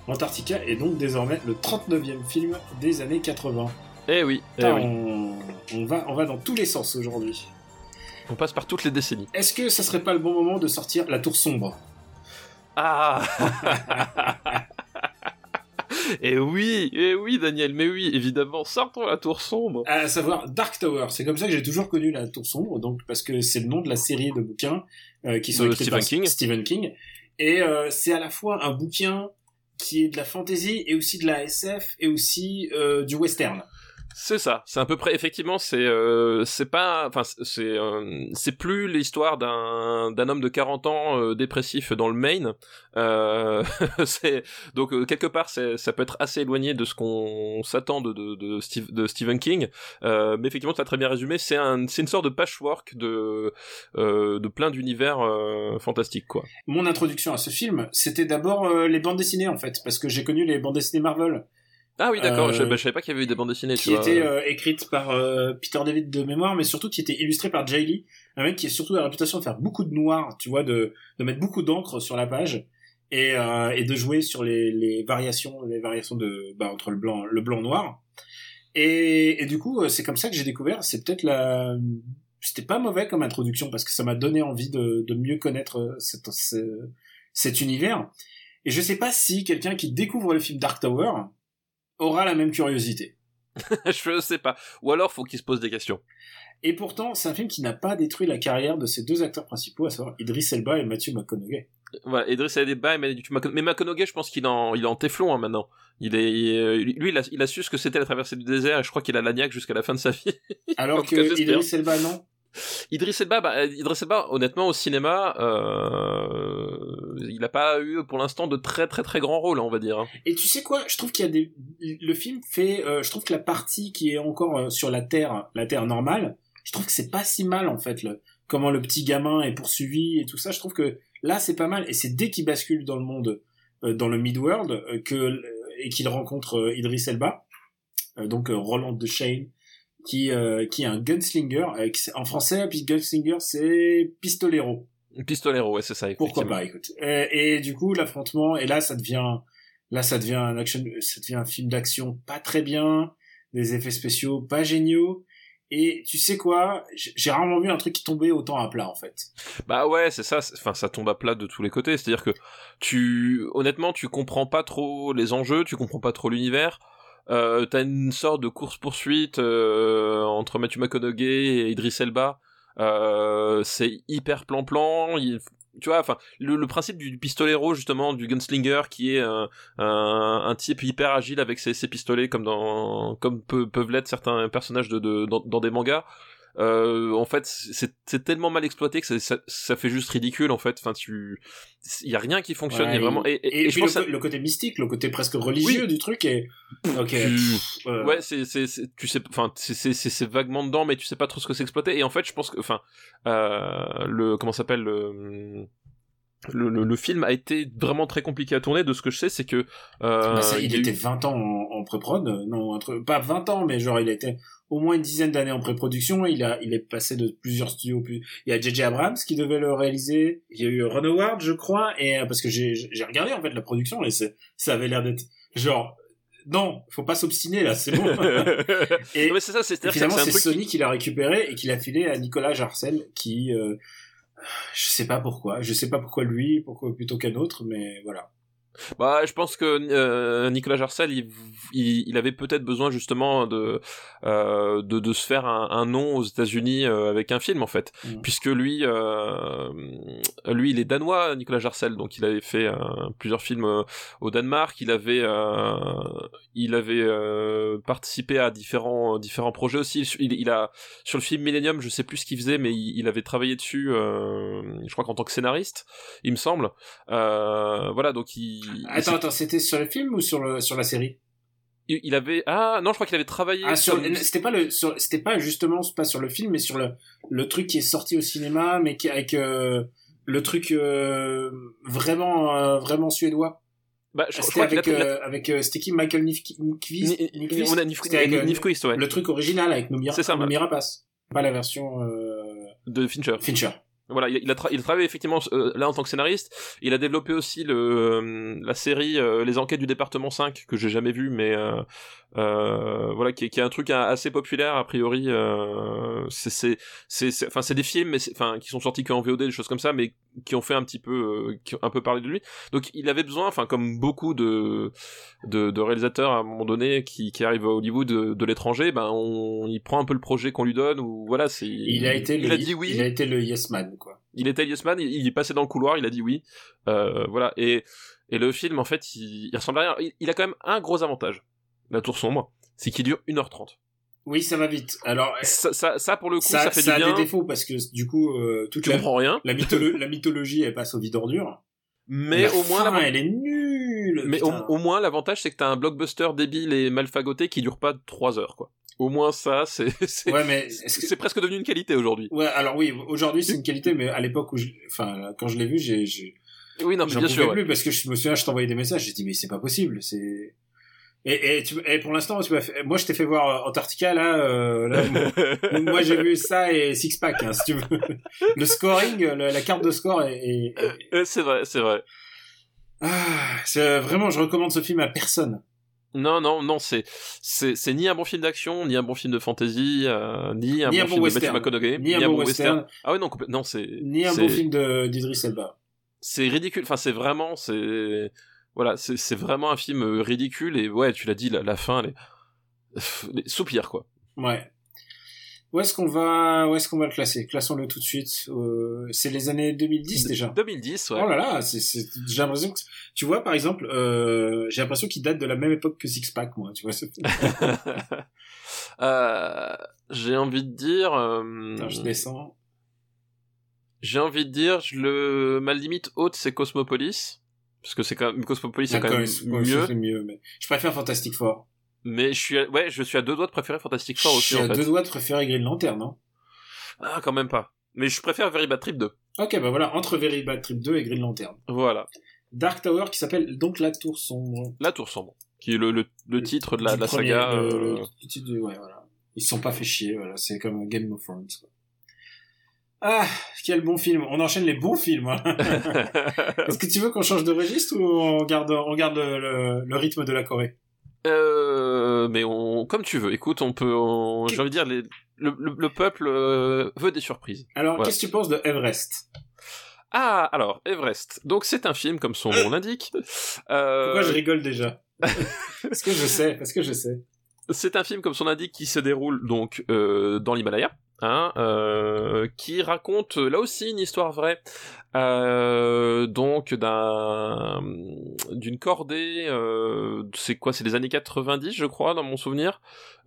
Antarctica est donc désormais le 39e film des années 80. Eh oui, eh Putain, oui. on, on va, on va dans tous les sens aujourd'hui. On passe par toutes les décennies. Est-ce que ça serait pas le bon moment de sortir La Tour Sombre? Ah Et oui, et oui Daniel, mais oui, évidemment, sortons la tour sombre. À savoir Dark Tower. C'est comme ça que j'ai toujours connu La Tour Sombre, donc parce que c'est le nom de la série de bouquins euh, qui sont De écrits Stephen par King. Stephen King. Et euh, c'est à la fois un bouquin qui est de la fantasy et aussi de la SF et aussi euh, du western. C'est ça, c'est à peu près effectivement c'est euh, c'est pas enfin c'est euh, c'est plus l'histoire d'un d'un homme de 40 ans euh, dépressif dans le Maine. Euh, c'est donc euh, quelque part ça peut être assez éloigné de ce qu'on s'attend de de de, Steve- de Stephen King. Euh, mais effectivement tu as très bien résumé, c'est un c'est une sorte de patchwork de de plein d'univers fantastiques quoi. Mon introduction à ce film, c'était d'abord les bandes dessinées en fait, parce que j'ai connu les bandes dessinées Marvel. Ah oui d'accord, Euh, je, bah, je savais pas qu'il y avait eu des bandes dessinées tu qui vois. était euh, écrite par euh, Peter David de mémoire, mais surtout qui était illustrée par Jay Lee, un mec qui est surtout la réputation de faire beaucoup de noir, tu vois, de, de mettre beaucoup d'encre sur la page et, euh, et de jouer sur les, les variations, les variations de bah, entre le blanc, le blanc noir. Et, et du coup, euh, c'est comme ça que j'ai découvert. C'est peut-être la, c'était pas mauvais comme introduction parce que ça m'a donné envie de, de mieux connaître euh, cet, ce- cet univers. Et je sais pas si quelqu'un qui découvre le film Dark Tower aura la même curiosité. je sais pas. Ou alors faut qu'il se pose des questions. Et pourtant, c'est un film qui n'a pas détruit la carrière de ces deux acteurs principaux, à savoir Idris Elba et Matthew McConaughey. Voilà, Idriss Elba, mais, mais McConaughey, je pense qu'il est en, il est en téflon hein, maintenant. Il est, il est- lui, il a, il a su ce que c'était la traversée du désert. Et je crois qu'il a l'agnac jusqu'à la fin de sa vie. Alors que. Idris Elba, non. Idriss Elba, bah, Elba, honnêtement, au cinéma, euh, il n'a pas eu pour l'instant de très très très grands rôles, on va dire. Et tu sais quoi Je trouve qu'il y a des. Le film fait. euh, je trouve que la partie qui est encore euh, sur la Terre, la Terre normale, je trouve que c'est pas si mal en fait. Comment le petit gamin est poursuivi et tout ça. Je trouve que là, c'est pas mal. Et c'est dès qu'il bascule dans le monde, dans le Midworld, que et qu'il rencontre Idris Elba, donc Roland de Shane, qui euh, qui est un gunslinger. avec- en français, puis gunslinger, c'est pistolero. Pistolero, ouais, c'est ça. Pourquoi pas, écoute. Et, et du coup, l'affrontement, et là, ça devient, là, ça devient un action, ça devient un film d'action pas très bien, des effets spéciaux pas géniaux. Et tu sais quoi, j'ai rarement vu un truc qui tombait autant à plat, en fait. Bah ouais, c'est ça. Enfin, ça tombe à plat de tous les côtés. C'est-à-dire que tu, honnêtement, tu comprends pas trop les enjeux, tu comprends pas trop l'univers. Euh, T'as une sorte de course poursuite euh, entre Matthew McConaughey et Idris Elba. Euh, c'est hyper plan-plan. Tu vois, enfin, le, principe du pistolero justement, du gunslinger, qui est un, un, type hyper agile avec ses, pistolets, comme dans, comme peu- peuvent l'être certains personnages de, de dans des mangas. Euh, en fait, c'est tellement mal exploité que ça, ça, ça fait juste ridicule en fait. Enfin, tu, il y a rien qui fonctionne. Ouais, vraiment. Et, et- Et, et je puis pense le, que ça- le côté mystique, le côté presque religieux du truc est, ok. pff, euh, ouais, c'est, c'est, tu sais, enfin, c'est, c'est, c'est, c'est vaguement dedans, mais tu sais pas trop ce que c'est exploité. Et en fait, je pense que, enfin, euh, le, comment s'appelle, le, le, le, le film a été vraiment très compliqué à tourner. De ce que je sais, c'est que euh, Bah, ça, il, a eu- était 20 ans en, en pré-prod, non, pas 20 ans, mais genre il était au moins une dizaine d'années en pré-production. Il a, il est passé de plusieurs studios. Plus... Il y a J.J. Abrams qui devait le réaliser. Il y a eu Ron Howard, je crois, et euh, parce que j'ai, regardé en fait la production et ça avait l'air d'être genre non, faut pas s'obstiner là, c'est bon. Et Non, mais c'est ça, c'est finalement, c'est qui- Sony qui l'a récupéré et qui l'a filé à Nicolas Jarcel, qui euh, je sais pas pourquoi, je sais pas pourquoi lui, pourquoi plutôt qu'un autre, mais voilà. Bah, je pense que euh, Nicolas Jarcel, il, il, il avait peut-être besoin justement de, euh, de de se faire un, un nom aux États-Unis euh, avec un film en fait, Mm. puisque lui, lui, il est danois, Nicolas Jarcel, donc il avait fait plusieurs films au Danemark. Il avait, il avait participé à différents différents projets aussi. Il, il a sur le film Millennium, je sais plus ce qu'il faisait, mais il, avait travaillé dessus, je crois qu'en tant que scénariste, il me semble. Voilà, donc il Attends, attends, c'était sur le film ou sur le sur la série? Il il avait ah non je crois qu'il avait travaillé Ah, sur, sur- c'était pas le, sur- c'était pas justement pas sur le film, mais sur le le truc qui est sorti au cinéma, mais qui avec euh, le truc euh, vraiment euh, vraiment suédois. bah, je, je C'était crois avec a- euh, avec euh, c'était qui? Michael Nif- Nyqvist Ni- Nyqvist on a Nif- avec, euh, Nifquist, ouais, le truc original avec Noomi C'est ça, Rapace, pas la version de Fincher. Fincher. Voilà, il a, tra- il a travaillé effectivement euh, là en tant que scénariste. Il a développé aussi le euh, la série euh, Les Enquêtes du département 5 que j'ai jamais vu, mais euh, euh, voilà qui est, qui est un truc euh, assez populaire a priori. Euh, c'est c'est c'est c'est- enfin c'est des films, mais c'est- enfin qui sont sortis qu'en VOD, des choses comme ça, mais qui ont fait un petit peu euh, qui ont un peu parlé de lui. Donc il avait besoin, enfin comme beaucoup de de, de réalisateurs à un moment donné qui qui arrivent à Hollywood de, de l'étranger, ben on il prend un peu le projet qu'on lui donne ou voilà c'est Il a été il le, a dit oui Il a été le yes man. Il était Yes Man, il, il est passé dans le couloir, il a dit oui, euh, voilà. Et, et le film, en fait, il, il ressemble à rien. Il, il a quand même un gros avantage, la tour sombre, c'est qu'il dure 1h30. Oui, ça va vite. Alors Ça, ça, ça, pour le coup, ça, ça, fait ça du a bien. des défauts parce que du coup euh, toute Tu la, comprends rien, la, mytholo- la mythologie elle passe au vide ordure. mais La au moins, fin, elle est nulle. mais au, moins, l'avantage, c'est que t'as un blockbuster débile et mal fagoté qui dure pas 3 heures, quoi. Au moins, ça, c'est, c'est, Ouais, mais est-ce que c'est presque devenu une qualité aujourd'hui. Ouais, alors oui, aujourd'hui c'est une qualité, mais à l'époque où, je... enfin, quand je l'ai vu, j'ai, j'ai... Oui, non, mais bien sûr. ouais. plus parce que je me souviens, je t'envoyais des messages, j'ai dit mais c'est pas possible, c'est. Et, et, tu... et pour l'instant, tu m'as fait... moi je t'ai fait voir euh, Antarctica là, euh, là moi, moi, j'ai vu ça et Six Pack, hein, si tu veux. Le scoring, le- la carte de score est. Euh, c'est vrai, c'est vrai. Ah, c'est vraiment, je recommande ce film à personne. Non, non, non, c'est, c'est, c'est ni un bon film d'action, ni un bon film de fantasy, euh, ni un Ni bon un bon film de. Matthew McConaughey, Ni un bon western, Ah ouais, non, non, c'est, ni un bon film de d'Idris Elba. c'est ridicule. Enfin, c'est vraiment, c'est, voilà, c'est, c'est vraiment un film ridicule et ouais, tu l'as dit, la, la fin, les, les soupirs, quoi. Ouais. Où est-ce qu'on va, où est-ce qu'on va le classer? Classons-le tout de suite. Euh, c'est les années 2010 déjà. 2010, ouais. Oh là là, c'est, c'est, j'ai l'impression que, tu vois, par exemple, euh, j'ai l'impression qu'il date de la même époque que Six Pack, moi, tu vois. Euh, j'ai envie de dire, euh, Attends, je descends. j'ai envie de dire, je le, ma limite haute, c'est Cosmopolis. Parce que c'est quand même, Cosmopolis, c'est quand même mieux. mieux, mais je préfère Fantastic Four. Mais je suis, à, ouais, je suis à deux doigts de préférer Fantastic Four je aussi, suis en à fait. deux doigts de préférer Green Lantern, non Ah, quand même pas. Mais je préfère Very Bad Trip 2. Ok, bah voilà, entre Very Bad Trip 2 et Green Lantern. Voilà. Dark Tower qui s'appelle donc La Tour Sombre. La Tour Sombre. Qui est le, le, le titre de la, de la premier, saga. le- euh, le- le titre de- ouais, voilà. Ils se sont pas fait chier, voilà. C'est comme Game of Thrones. quoi. Ah, quel bon film. On enchaîne les bons films. hein. Est-ce que tu veux qu'on change de registre ou on garde, on garde le, le- le rythme de la Corée? Euh, mais on, comme tu veux. Écoute, on peut, on- j'ai envie de dire, les, le, le, le peuple euh, veut des surprises. Alors, Voilà. qu'est-ce que tu penses de Everest? Ah, alors, Everest. Donc c'est un film, comme son nom l'indique. Euh, Pourquoi je rigole déjà? Parce que je sais, parce que je sais. c'est un film, comme son indique, qui se déroule donc euh, dans l'Himalaya. Hein, euh, qui raconte euh, là aussi une histoire vraie euh, donc d'un d'une cordée euh, c'est quoi c'est les années 90 je crois dans mon souvenir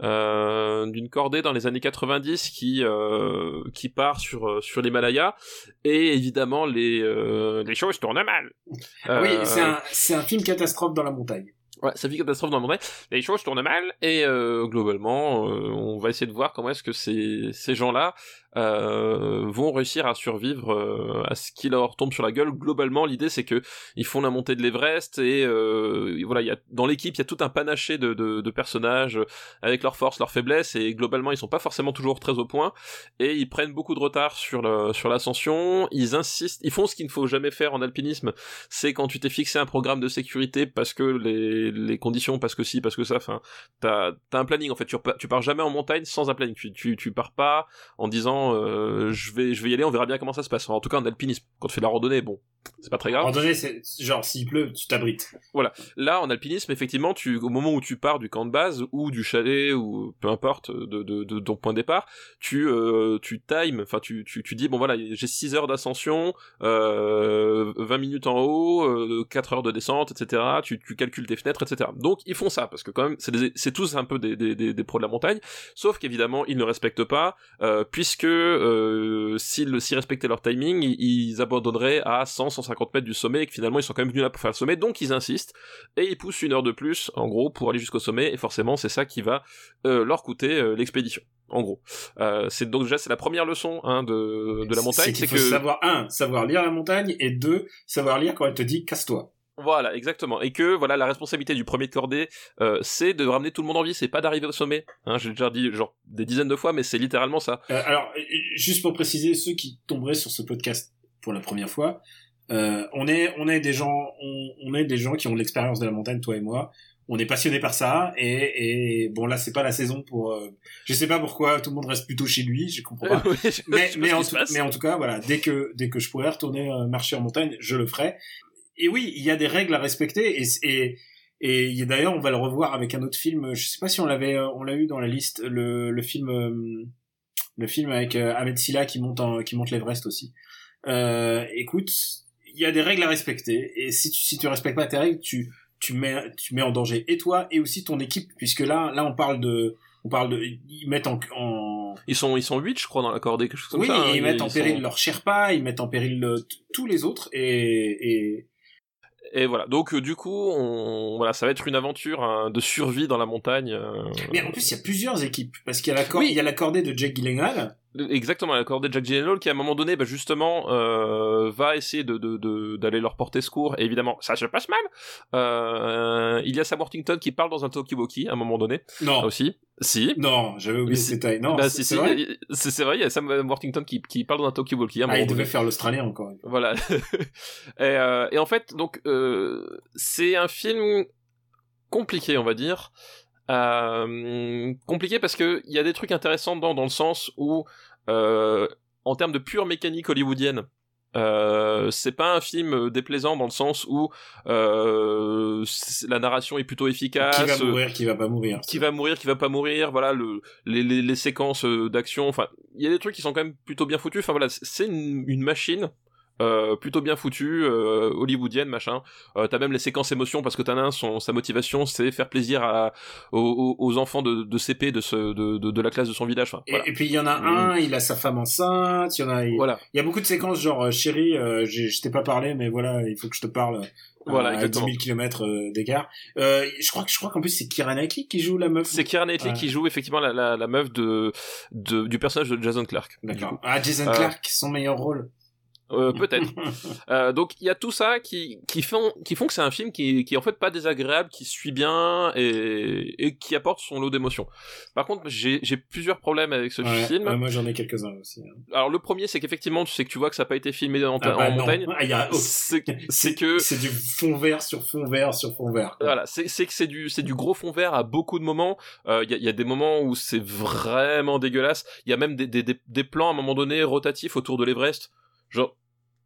euh, d'une cordée dans les années 90 qui euh, qui part sur sur l'Himalaya et évidemment les euh, les choses tournent mal Oui, Euh, c'est un, c'est un film catastrophe dans la montagne. Ouais, ça vit catastrophe dans la montagne. Les choses tournent mal et euh, globalement, euh, on va essayer de voir comment est-ce que ces, ces gens-là euh, vont réussir à survivre euh, à ce qui leur tombe sur la gueule. Globalement, l'idée c'est que ils font la montée de l'Everest et euh, voilà, il y a dans l'équipe il y a tout un panaché de, personnages avec leurs forces, leurs faiblesses et globalement ils sont pas forcément toujours très au point et ils prennent beaucoup de retard sur sur l'ascension. Ils insistent, ils font ce qu'il ne faut jamais faire en alpinisme, c'est quand tu t'es fixé un programme de sécurité parce que les, conditions, parce que si, parce que ça, enfin, t'as as un planning en fait. Tu, tu pars jamais en montagne sans un planning. Tu, tu, tu pars pas en disant euh, je vais y aller, on verra bien comment ça se passe. en tout cas en alpinisme, quand tu fais la randonnée, bon, c'est pas très grave. Randonnée, c'est genre s'il pleut, tu t'abrites. Voilà. Là en alpinisme, effectivement, tu au moment où tu pars du camp de base ou du chalet ou peu importe de, de, de ton point de départ, tu euh, tu times, enfin tu, tu tu dis bon voilà, j'ai 6 heures d'ascension, euh, 20 minutes en haut, euh, 4 heures de descente, etc. Tu, tu calcules tes fenêtres, etc. Donc ils font ça parce que quand même c'est tous un peu des, des, des, des pros de la montagne, sauf qu'évidemment ils ne respectent pas euh, puisque euh, s'ils respectaient leur timing, ils, abandonneraient à 100, 150 mètres du sommet et que finalement ils sont quand même venus là pour faire le sommet, donc ils insistent et ils poussent une heure de plus, en gros, pour aller jusqu'au sommet et forcément c'est ça qui va euh, leur coûter euh, l'expédition. En gros, euh, c'est donc déjà c'est la première leçon hein, de, de la montagne, c'est que savoir un, savoir lire la montagne et deux, savoir lire quand elle te dit casse-toi. Voilà, exactement. Et que voilà, la responsabilité du premier euh, c'est de ramener tout le monde en vie, c'est pas d'arriver au sommet. Hein, J'ai déjà dit genre des dizaines de fois, mais c'est littéralement ça. Euh, alors, juste pour préciser, ceux qui tomberaient sur ce podcast pour la première fois, euh, on est on est des gens on, on est des gens qui ont l'expérience de la montagne, toi et moi. On est passionné par ça et, et bon là c'est pas la saison pour euh, je sais pas pourquoi tout le monde reste plutôt chez lui je comprends pas mais mais en, tout, mais en tout cas voilà dès que dès que je pourrais retourner euh, marcher en montagne je le ferai et oui, il y a des règles à respecter et et et d'ailleurs on va le revoir avec un autre film. Je sais pas si on l'avait euh, on l'a eu dans la liste le le film euh, le film avec Ahmed Silla qui monte en, qui monte l'Everest aussi. Euh, écoute, il y a des règles à respecter et si tu si tu respectes pas tes règles, tu tu mets tu mets en danger et toi et aussi ton équipe puisque là là on parle de on parle de ils mettent en, en... ils sont ils sont huit je crois dans la cordée quelque chose comme oui, ça oui hein, ils, mettent en péril leur Sherpa ils mettent en péril tous les autres et, et et voilà. Donc euh, du coup, on, voilà, ça va être une aventure hein, de survie dans la montagne. Euh... Mais en plus, il y a plusieurs équipes parce qu'il y a la corde, il y a la cordée de Jack Gyllenhaal. Exactement, la cordée de Jack Gyllenhaal qui à un moment donné, bah, justement, euh, va essayer de d'aller de, de, leur porter secours. Et évidemment, ça se passe mal. Euh, il y a Sam Worthington qui parle dans un talkie-walkie à un moment donné. Non. Aussi. Si. Non, j'avais oublié ce détail. Non, bah, c'est si, vrai. C'est vrai, il y a Sam Worthington qui, qui parle dans un talkie-walkie. Ah, il devait faire l'Australien encore. Voilà. et, euh, et en fait, donc, euh, c'est un film compliqué, on va dire. Euh, compliqué parce que il y a des trucs intéressants dedans dans le sens où euh, en termes de pure mécanique hollywoodienne euh, c'est pas un film déplaisant dans le sens où euh, la narration est plutôt efficace. Qui va mourir, qui va pas mourir. Qui va mourir, qui va pas mourir. Voilà, le, les, les, les séquences d'action. Enfin, il y a des trucs qui sont quand même plutôt bien foutus. Enfin voilà, c'est une, une machine euh, plutôt bien foutu, euh, hollywoodienne, machin. Euh, t'as même les séquences émotions parce que t'as un, son, sa motivation, c'est faire plaisir à, aux, aux, enfants de, de CP de, ce, de, de, de, la classe de son village. Enfin, et, et, puis il y en a un, il a sa femme enceinte, il y en a, il, voilà. il y a beaucoup de séquences genre euh, chérie, euh, je t'ai pas parlé, mais voilà, il faut que je te parle. Voilà, à 10 000 km d'écart. Euh, je crois que je crois qu'en plus c'est Kira Knightley qui joue la meuf. C'est Kira Knightley ouais. qui joue effectivement la, la, la meuf de, de, du personnage de Jason Clark. D'accord. Ah Jason Clark, son meilleur rôle. Euh, peut-être. euh, donc il y a tout ça qui qui font qui font que c'est un film qui qui est en fait pas désagréable, qui suit bien et et qui apporte son lot d'émotions. Par contre, j'ai j'ai plusieurs problèmes avec ce ouais, film. Ouais, moi j'en ai quelques uns aussi. Hein. Alors le premier c'est qu'effectivement tu sais que tu vois que ça n'a pas été filmé en, ah, bah, en montagne. Ah, y a... c'est que c'est du fond vert sur fond vert sur fond vert. Quoi. Voilà, c'est c'est que c'est du c'est du gros fond vert à beaucoup de moments. Il euh, y, a, y a des moments où c'est vraiment dégueulasse. Il y a même des, des des des plans à un moment donné rotatifs autour de l'Everest. Genre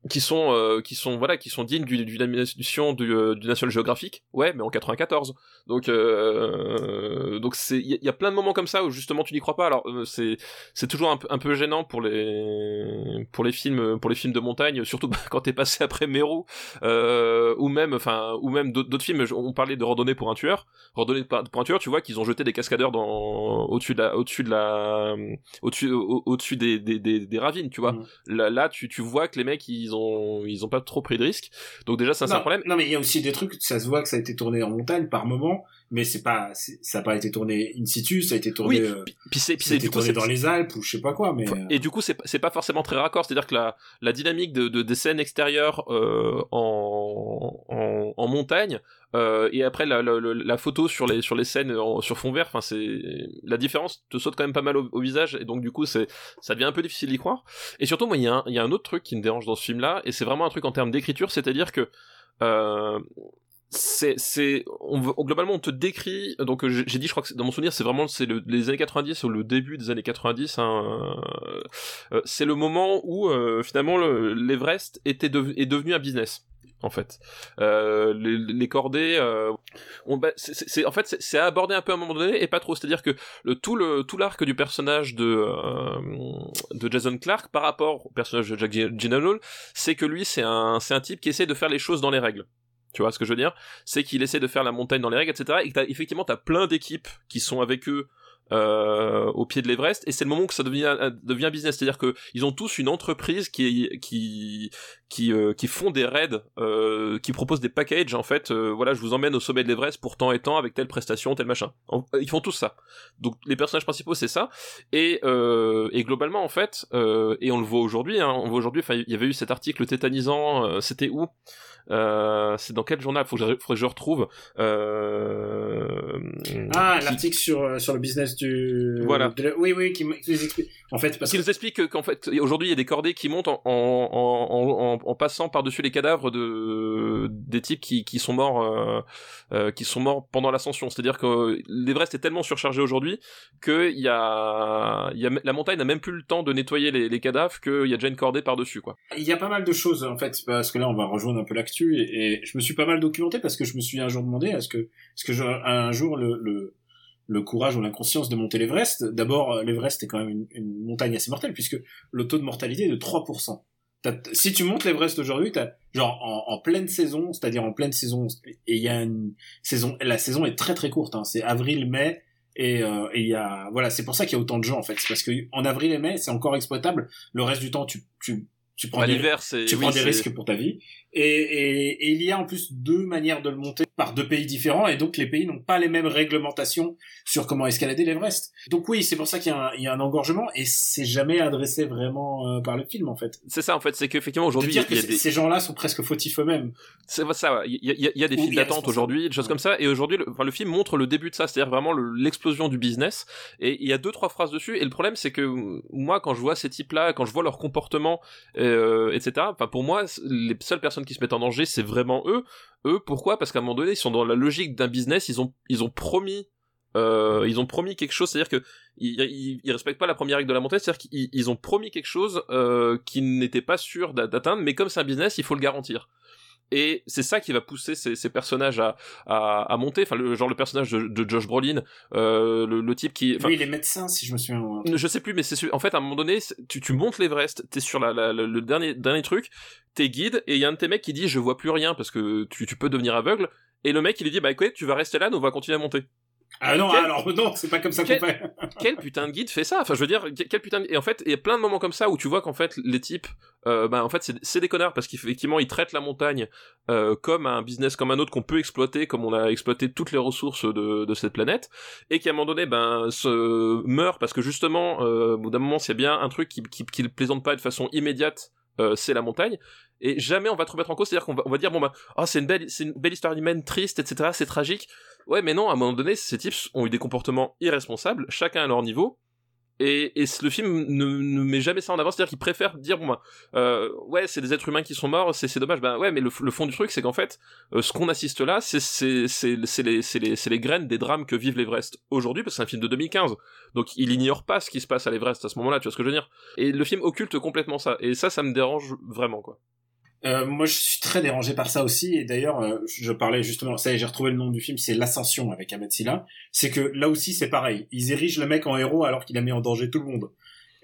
qui sont euh, qui sont voilà qui sont dignes d'une animation du, euh, du National Geographic ouais mais en 94 donc euh, donc c'est il y, y, a plein de moments comme ça où justement tu n'y crois pas. Alors euh, c'est c'est toujours un peu, un peu gênant pour les pour les films pour les films de montagne surtout quand t'es passé après Meru euh, ou même enfin ou même d'autres films. On parlait de randonnée pour un tueur. Randonnée pour un tueur tu vois qu'ils ont jeté des cascadeurs dans au-dessus de la au-dessus de la au-dessus au-dessus des, des, des, des, ravines tu vois. Mmh. là, là tu tu vois que les mecs ils ont ils ont pas trop pris de risques. Donc déjà ça c'est un problème. Non, mais il y a aussi des trucs, ça se voit que ça a été tourné en montagne par moment, mais c'est pas, ça a pas été tourné in situ, ça a été tourné, Oui, euh, Puis, c'est coup tourné dans les Alpes ou je sais pas quoi, mais. euh, Et du coup, c'est c'est pas forcément très raccord. C'est-à-dire que la, la dynamique de, de- des scènes extérieures euh, en, en, en montagne euh, et après la, la, photo sur les sur les scènes en- sur fond vert, enfin c'est la différence te saute quand même pas mal au, au visage et donc du coup c'est ça devient un peu difficile d'y croire. Et surtout, moi, il y, a un- il y a un autre truc qui me dérange dans ce film-là et c'est vraiment un truc en termes d'écriture, c'est-à-dire que euh, c'est c'est on, globalement on te décrit donc euh, j'ai dit je crois que dans mon souvenir c'est vraiment c'est le- les années 90 ou le début des années 90 hein, euh, euh, c'est le moment où euh, finalement le- l'Everest était dev- est devenu un business en fait. Euh, les, les cordées euh, on, bah, c'est- en fait c'est- abordé un peu à un moment donné et pas trop. C'est à dire que le, tout le tout l'arc du personnage de de Jason Clark par rapport au personnage de Jack Gyllenhaal c'est que lui c'est un c'est un type qui essaie de faire les choses dans les règles tu vois ce que je veux dire? C'est qu'il essaie de faire la montagne dans les règles, etc. Et que t'as, effectivement, t'as plein d'équipes qui sont avec eux euh, au pied de l'Everest, et c'est le moment que ça devient, euh, business. C'est-à-dire que ils ont tous une entreprise qui qui qui euh, font des raids, qui proposent des packages. En fait, voilà, je vous emmène au sommet de l'Everest pour tant et tant avec telle prestation, tel machin. Ils font tous ça. Donc les personnages principaux, c'est ça. Et et globalement, en fait, et on le voit aujourd'hui. Hein, on voit aujourd'hui. Enfin, il y avait eu cet article tétanisant. C'était où? Euh, c'est dans quel journal? Faut que je, faudrait que je retrouve euh, Ah, qui- l'article sur, euh, sur le business du. Voilà. de Oui, oui, qui, nous explique. En fait, parce qui nous explique que- qu'en fait aujourd'hui il y a des cordées qui montent en, en, en, en, en passant par dessus les cadavres de des types qui, qui sont morts euh, qui sont morts pendant l'ascension c'est à dire que l'Everest est tellement surchargé aujourd'hui que il y a, il y a la montagne n'a même plus le temps de nettoyer les, les cadavres qu'il y a déjà une cordée par dessus quoi Il y a pas mal de choses, en fait, parce que là, on va rejoindre un peu l'actu, et, et je me suis pas mal documenté parce que je me suis un jour demandé, est-ce que, est-ce que un jour le, le, le courage ou l'inconscience de monter l'Everest? D'abord, euh, l'Everest est quand même une, une montagne assez mortelle, puisque le taux de mortalité est de 3%. T'as- si tu montes l'Everest aujourd'hui, t'as, genre, en, en pleine saison, c'est-à-dire en pleine saison, et il y a une saison, la saison est très très courte, hein, c'est avril, mai, et euh, et il y a, voilà, c'est pour ça qu'il y a autant de gens, en fait, c'est parce que en avril et mai, c'est encore exploitable, le reste du temps, tu, tu, tu prends Bah, des- tu oui, prends des risques pour ta vie. Et, et, et il y a en plus deux manières de le monter par deux pays différents, et donc les pays n'ont pas les mêmes réglementations sur comment escalader l'Everest. Donc oui, c'est pour ça qu'il y, a un- il y a un engorgement, et c'est jamais adressé vraiment euh, par le film, en fait. c'est ça en fait c'est qu'effectivement aujourd'hui dire que y a ces- des ces gens-là sont presque fautifs eux-mêmes. C'est ça, ouais. il y, a- il y a des files d'attente aujourd'hui, des choses Ouais. comme ça, et aujourd'hui, le, enfin, le film montre le début de ça, c'est-à-dire vraiment le- l'explosion du business, et il y a deux, trois phrases dessus, et le problème, c'est que moi, quand je vois ces types-là, quand je vois leur comportement, euh, etc., enfin, pour moi, les seules personnes qui se mettent en danger, c'est vraiment eux. Eux, pourquoi? Parce qu'à un moment donné, ils sont dans la logique d'un business, ils ont, ils ont promis euh, ils ont promis quelque chose, c'est-à-dire que ils, respectent pas la première règle de la montagne, c'est-à-dire qu'ils ils ont promis quelque chose euh, qu'ils n'étaient pas sûrs d'a- d'atteindre, mais comme c'est un business, il faut le garantir. Et c'est ça qui va pousser ces, ces personnages à, à, à monter. Enfin, le, genre le personnage de, de Josh Brolin, euh, le, le type qui, Lui, il est médecin, si je me souviens. je sais plus, mais c'est en fait à un moment donné, tu, tu montes l'Everest, t'es sur la, la- la- le dernier dernier truc, t'es guide et il y a un de tes mecs qui dit je vois plus rien parce que tu, tu peux devenir aveugle. Et le mec il lui dit bah écoute tu vas rester là, nous on va continuer à monter. Ah non, Quel- alors non, c'est pas comme ça qu'on fait. quel putain de guide fait ça? Enfin, je veux dire, quel putain de... Et en fait, il y a plein de moments comme ça où tu vois qu'en fait, les types, euh, bah, en fait, c'est c'est des connards parce qu'effectivement, ils traitent la montagne euh, comme un business comme un autre qu'on peut exploiter, comme on a exploité toutes les ressources de, de cette planète, et qui à un moment donné, ben, se meurt parce que justement, euh, au bout d'un moment, s'il y a bien un truc qui, qui, qui le plaisante pas de façon immédiate, euh, c'est la montagne. Et jamais on va te remettre en cause, c'est-à-dire qu'on va, on va dire bon bah, oh, c'est une belle, c'est une belle histoire humaine triste, etc. C'est tragique. Ouais, mais non, à un moment donné, ces types ont eu des comportements irresponsables, chacun à leur niveau. Et, et le film ne, met jamais ça en avant, c'est-à-dire qu'il préfère dire bon bah, euh, ouais c'est des êtres humains qui sont morts, c'est dommage, bah ouais mais le, fond du truc c'est qu'en fait euh, ce qu'on assiste là c'est les graines des drames que vivent l'Everest aujourd'hui parce que c'est un film de 2015 donc il ignore pas ce qui se passe à l'Everest à ce moment-là, tu vois ce que je veux dire? Et le film occulte complètement ça et ça ça me dérange vraiment quoi. Euh, moi, je suis très dérangé par ça aussi. Et d'ailleurs, euh, je parlais justement, ça y est, j'ai retrouvé le nom du film, c'est L'Ascension avec Ahmed Silla. C'est que là aussi, c'est pareil. Ils érigent le mec en héros alors qu'il a mis en danger tout le monde.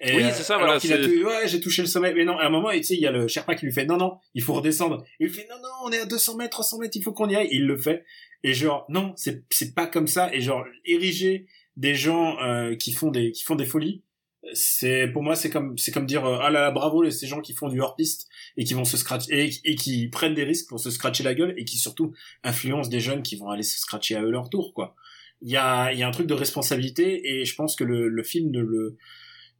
Et, Oui, euh, c'est ça, alors voilà, qu'il a tout- ouais, j'ai touché le sommet. Mais non, à un moment, tu sais, il y a le Sherpa qui lui fait, non, non, il faut redescendre. Et il fait, non, non, on est à 200 mètres, 300 mètres, il faut qu'on y aille. Et il le fait. Et genre, non, c'est, c'est pas comme ça. Et genre, ériger des gens, euh, qui font des, qui font des folies, c'est pour moi c'est comme c'est comme dire euh, ah là là bravo les ces gens qui font du hors piste et qui vont se scratcher et, et qui prennent des risques pour se scratcher la gueule et qui surtout influencent des jeunes qui vont aller se scratcher à eux leur tour quoi il y a il y a un truc de responsabilité et je pense que le, le film ne le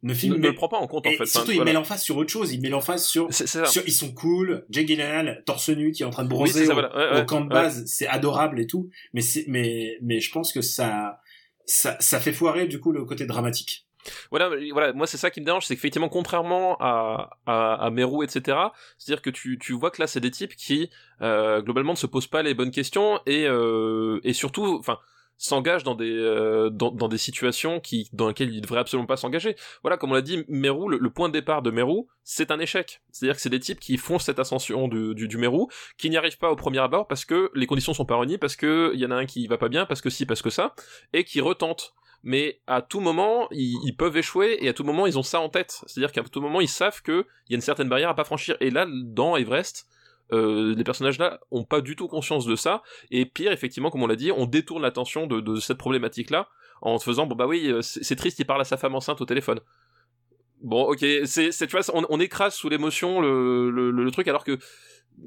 le film ne, ne le prend pas en compte en et fait. surtout Enfin, il voilà. met l'emphase sur autre chose il met l'emphase sur, sur ils sont cool Jake Gyllenhaal torse nu qui est en train de bronzer ça, au, voilà. Ouais, ouais, au camp de ouais. base c'est adorable et tout mais c'est mais mais je pense que ça ça ça fait foirer du coup le côté dramatique Voilà, voilà, moi c'est ça qui me dérange, c'est qu'effectivement, contrairement à, à, Meru, etc., c'est-à-dire que tu, tu vois que là, c'est des types qui, euh, globalement, ne se posent pas les bonnes questions et, euh, et surtout, enfin, s'engagent dans des euh, dans, dans des situations qui dans lesquelles ils devraient absolument pas s'engager. Voilà, comme on l'a dit, Meru, le, point de départ de Meru, c'est un échec. C'est-à-dire que c'est des types qui font cette ascension du, du, du Meru, qui n'y arrivent pas au premier abord parce que les conditions sont pas réunies, parce que il y en a un qui va pas bien, parce que si, parce que ça, et qui retentent mais à tout moment ils, peuvent échouer et à tout moment ils ont ça en tête. C'est à dire qu'à tout moment ils savent que il y a une certaine barrière à pas franchir. Et là dans Everest euh, les personnages là ont pas du tout conscience de ça. Et pire effectivement comme on l'a dit on détourne l'attention de, cette problématique là en te faisant bon bah oui euh, c'est triste il parle à sa femme enceinte au téléphone. Bon ok c'est tu vois on, écrase sous l'émotion le truc alors que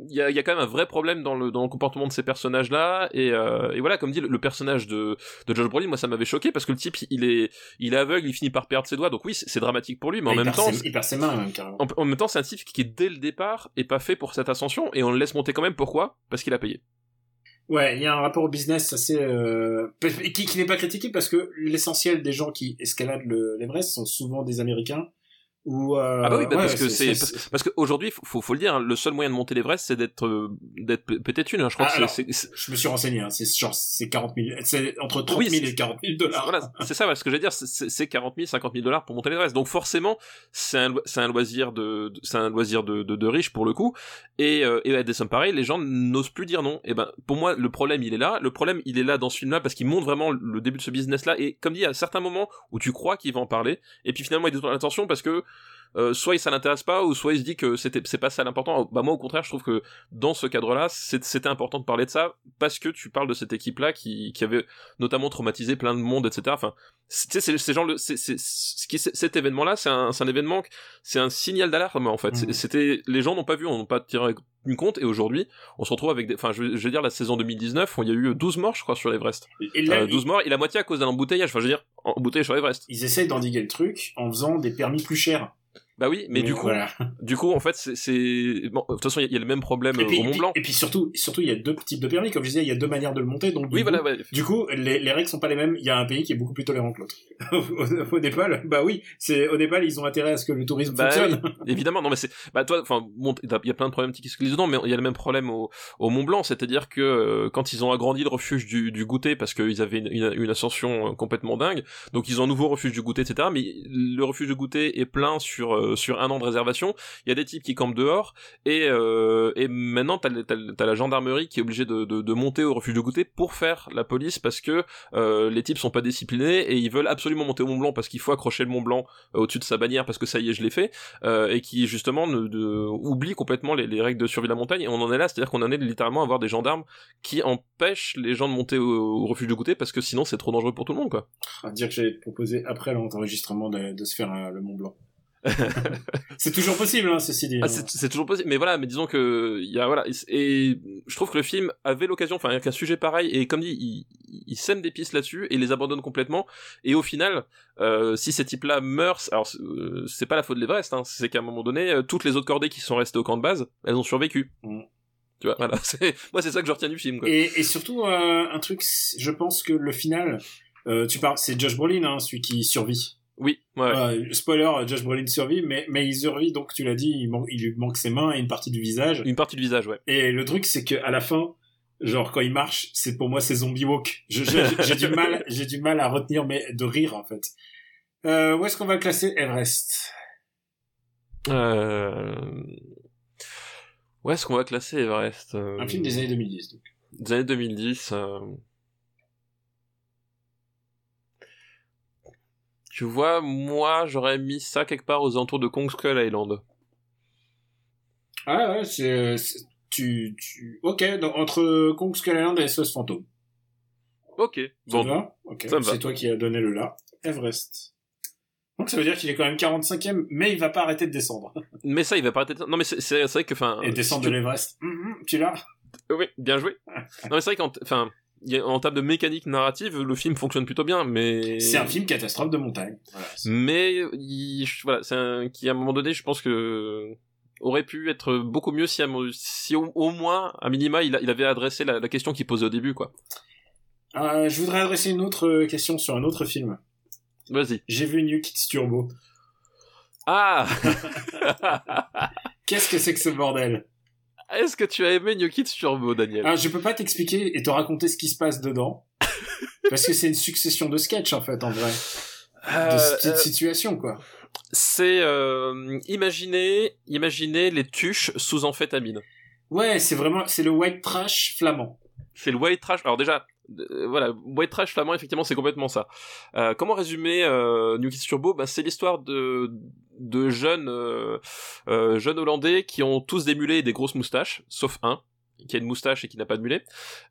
il y a, il y a quand même un vrai problème dans le, dans le comportement de ces personnages là et, euh, et voilà comme dit le, le personnage de, de Josh Brolin moi ça m'avait choqué parce que le type il est il est aveugle il finit par perdre ses doigts. Donc oui c'est dramatique pour lui mais en même temps il perd ses mains même carrément. en, en même temps c'est un type qui dès le départ est pas fait pour cette ascension et on le laisse monter quand même. Pourquoi? Parce qu'il a payé. Ouais, il y a un rapport au business assez euh, qui, qui n'est pas critiqué parce que l'essentiel des gens qui escaladent le- l'Everest sont souvent des Américains ou euh, ah bah oui bah ouais, parce que c'est parce, parce qu'aujourd'hui faut, faut le dire hein, le seul moyen de monter l'Everest c'est d'être euh, d'être p- pété de thunes hein. je crois Ah, que alors, c'est- c'est je me suis renseigné, hein, c'est genre c'est 40 000, c'est entre 30 Oui, 000 c'est- et 40 000 dollars. Voilà, c'est ça, ce que j'allais dire, c'est- c'est c'est 40 000, 50 000 dollars pour monter l'Everest. Donc forcément, c'est un, c'est un loisir de, de- c'est un loisir de, de, de riche pour le coup. Et, euh, et à des sommes pareilles, les gens n'osent plus dire non. Et ben, pour moi, le problème, il est là. Le problème, il est là dans ce film-là parce qu'il montre vraiment le début de ce business-là. Et comme dit, à certains moments où tu crois qu'il va en parler, et puis finalement, il détourne l'attention parce que euh, soit il ça l'intéresse pas, ou soit il se dit que c'était c'est pas ça l'important. Bah moi, au contraire, je trouve que dans ce cadre-là, c'était important de parler de ça parce que tu parles de cette équipe-là qui, qui avait notamment traumatisé plein de monde, etc. Enfin, tu sais, c'est ces gens, le, c'est, cet événement-là, c'est un, un événement, c'est un signal d'alarme en fait. C'est- C'était, les gens n'ont pas vu, on n'a pas tiré une compte, et aujourd'hui, on se retrouve avec des, enfin, je, je vais dire la saison 2019, où il y a eu 12 morts, je crois, sur l'Everest. Euh, 12 morts, et la moitié à cause d'un embouteillage. Enfin, je veux dire, embouteillage sur l'Everest. ils, ils essayent d'endiguer le truc en faisant des permis plus chers. Bah oui, mais, du coup, voilà. du coup, en fait, c'est, bon, de toute façon, il y, a- il y a le même problème puis, euh, au Mont Blanc. et puis surtout, surtout il y a deux types de permis, comme je disais, il y a deux manières de le monter, donc du Oui, coup, voilà, ouais. Du coup, les, les règles sont pas les mêmes. Il y a un pays qui est beaucoup plus tolérant que l'autre. au, au Népal, bah oui, c'est au Népal, ils ont intérêt à ce que le tourisme Bah fonctionne. Évidemment, non mais c'est, bah toi, enfin, bon, il y a plein de problèmes qui se glissent dedans, mais il y a le même problème au, au Mont Blanc, c'est-à-dire que euh, quand ils ont agrandi le refuge du, du goûter parce qu'ils avaient une, une, une ascension euh, complètement dingue, donc ils ont un nouveau refuge du goûter, etc. Mais le refuge du goûter est plein sur euh, sur un an de réservation. Il y a des types qui campent dehors et euh, et maintenant t'as, t'as, la gendarmerie qui est obligée de, de, de monter au refuge du goûter pour faire la police parce que euh, les types sont pas disciplinés et ils veulent absolument monter au Mont Blanc parce qu'il faut accrocher le Mont Blanc euh, au-dessus de sa bannière parce que ça y est je l'ai fait euh, et qui justement de- oublie complètement les, les règles de survie de la montagne et on en est là c'est à dire qu'on en est littéralement à avoir des gendarmes qui empêchent les gens de monter au, refuge du goûter parce que sinon c'est trop dangereux pour tout le monde quoi À dire que j'allais te proposer après l'enregistrement de, de se faire euh, le Mont Blanc. c'est toujours possible, hein, ceci dit. Ah, c'est toujours possible, mais voilà, mais disons que il y a voilà, et je trouve que le film avait l'occasion, enfin avec un sujet pareil, et comme dit, il, il sème des pistes là-dessus et les abandonne complètement. Et au final, euh, si ces types-là meurent, alors c'est- euh, c'est pas la faute de l'Everest, hein, c'est qu'à un moment donné, euh, toutes les autres cordées qui sont restées au camp de base, elles ont survécu. Mm. Tu vois, voilà, moi c'est ça que je retiens du film. Quoi. Et, et surtout, euh, un truc, je pense que le final, euh, tu parles, c'est Josh Brolin, hein, celui qui survit. Oui, ouais. Euh, spoiler, Josh Brolin survit, mais, mais il survit, donc tu l'as dit, il, man- il lui manque ses mains et une partie du visage. Une partie du visage, ouais. Et le truc, c'est que à la fin, genre quand il marche, c'est pour moi c'est zombie walk. J'ai du mal, j'ai du mal à retenir mais de rire en fait. Euh, où est-ce qu'on va classer Everest? Euh... Où est-ce qu'on va classer Everest euh, Un film des années 2010. Donc. des années 2010. Tu vois, moi, j'aurais mis ça quelque part aux alentours de Kong Skull Island. Ah ouais, c'est tu tu ok donc entre Kong Skull Island et SOS Fantôme. Ok. Ça Bon, va? Ok. ça me va. C'est toi qui as donné le là. Everest. Donc ça veut dire qu'il est quand même 45e, mais il va pas arrêter de descendre. Mais ça, il va pas arrêter. de- Non, mais c'est vrai que, enfin. Et descendre si de l'Everest. Hum, hum, tu l'as? Oui, bien joué. non, mais c'est vrai qu'en, enfin, en termes de mécanique narrative, le film fonctionne plutôt bien, mais. C'est un film catastrophe de montagne. Voilà. Mais il, voilà, c'est un qui à un moment donné, je pense que aurait pu être beaucoup mieux si, si au, au moins, à minima, il, il avait adressé la, la question qu'il posait au début, quoi. Euh, je voudrais adresser une autre euh, question sur un autre film. Vas-y. J'ai vu New Kids Turbo. Ah Qu'est-ce que c'est que ce bordel? Est-ce que tu as aimé New Kids Turbo, Daniel ah, Je peux pas t'expliquer et te raconter ce qui se passe dedans. parce que c'est une succession de sketchs, en fait, en vrai. De Euh, petites euh, situations, quoi. C'est euh, imaginez, imaginez les tuches sous amphétamine. Ouais, c'est vraiment, c'est le white trash flamand. C'est le white trash. Alors déjà, voilà, white trash flamand, effectivement, c'est complètement ça. Euh, comment résumer euh, New Kids Turbo? Ben, C'est l'histoire de, de jeunes, euh, euh, jeunes Hollandais qui ont tous des mulets et des grosses moustaches, sauf un qui a une moustache et qui n'a pas de mulet,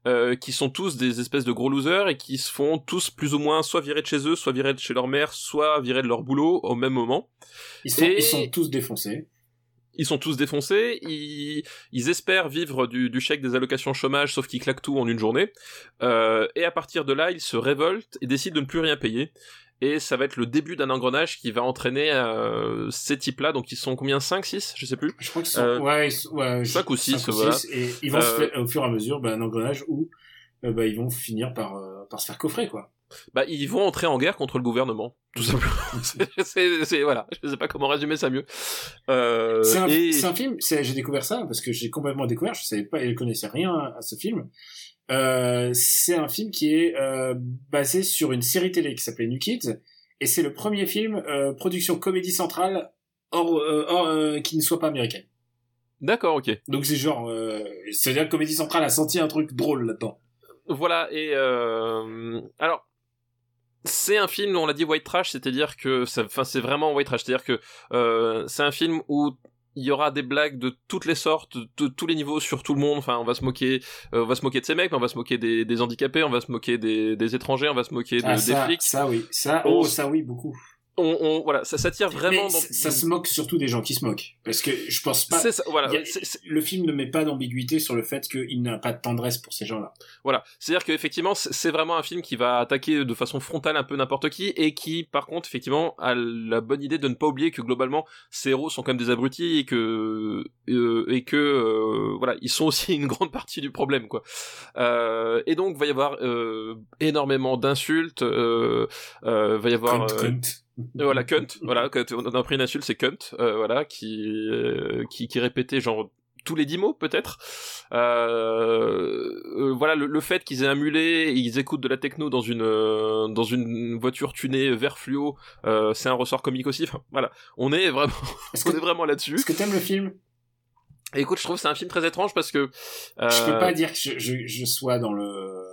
euh, qui sont tous des espèces de gros losers et qui se font tous plus ou moins soit virer de chez eux, soit virer de chez leur mère, soit virer de leur boulot au même moment. Ils sont, Et- ils sont tous défoncés. Ils sont tous défoncés, ils, ils espèrent vivre du, du chèque des allocations chômage, sauf qu'ils claquent tout en une journée. Euh, et à partir de là, ils se révoltent et décident de ne plus rien payer. Et ça va être le début d'un engrenage qui va entraîner euh, ces types-là. Donc ils sont combien? 5, 6 Je sais plus. Je crois qu'ils sont, Euh, ouais, sont- ouais, je- cinq ou six, cinq voilà. six, et ils vont se faire, au fur et à mesure, bah, un engrenage où, bah, ils vont finir par, par se faire coffrer, quoi. Bah ils vont entrer en guerre contre le gouvernement, tout simplement. C'est- voilà, je sais pas comment résumer ça mieux. Euh, c'est un, et- c'est un film, j'ai découvert ça parce que j'ai complètement découvert, je savais pas, je connaissais rien à, à ce film. Euh, c'est un film qui est euh, basé sur une série télé qui s'appelait New Kids et c'est le premier film production comédie centrale hors, hors, qui ne soit pas américaine. D'accord, ok. Donc c'est genre, c'est-à-dire que comédie centrale a senti un truc drôle là-dedans. Voilà, et euh, alors c'est un film, on l'a dit white trash, c'est-à-dire que, enfin c'est vraiment white trash, c'est-à-dire que euh, c'est un film où il y aura des blagues de toutes les sortes, de tous les niveaux sur tout le monde. Enfin, on va se moquer, euh, on va se moquer de ces mecs, mais on va se moquer des, des handicapés, on va se moquer des, des étrangers, on va se moquer de- Ah, des flics. ça oui, ça, oh ça oui beaucoup. On, on- voilà, ça, ça tire vraiment. Dans... ça, se moque surtout des gens qui se moquent parce que je pense pas. Ça, voilà. le film ne met pas d'ambiguïté sur le fait qu'il n'a pas de tendresse pour ces gens-là. Voilà, c'est-à-dire qu'effectivement, c'est vraiment un film qui va attaquer de façon frontale un peu n'importe qui, et qui, par contre, effectivement, a la bonne idée de ne pas oublier que globalement, ces héros sont quand même des abrutis et que euh, et que euh, voilà, ils sont aussi une grande partie du problème, quoi. Euh, et donc, va y avoir euh, énormément d'insultes, euh, euh, va y avoir voilà, cunt, voilà, on a pris une insulte, c'est cunt, euh, voilà, qui, euh, qui, qui répétait genre tous les dix mots peut-être. Euh, euh, voilà, le, le fait qu'ils aient un mulet et ils écoutent de la techno dans une euh, dans une voiture tunée vert fluo, euh, c'est un ressort comique aussi. Enfin, voilà, on est vraiment, Est-ce on que, est vraiment là-dessus. est-ce que t'aimes le film? Écoute, je trouve que c'est un film très étrange parce que euh, Je peux pas dire que je, je, je sois dans le.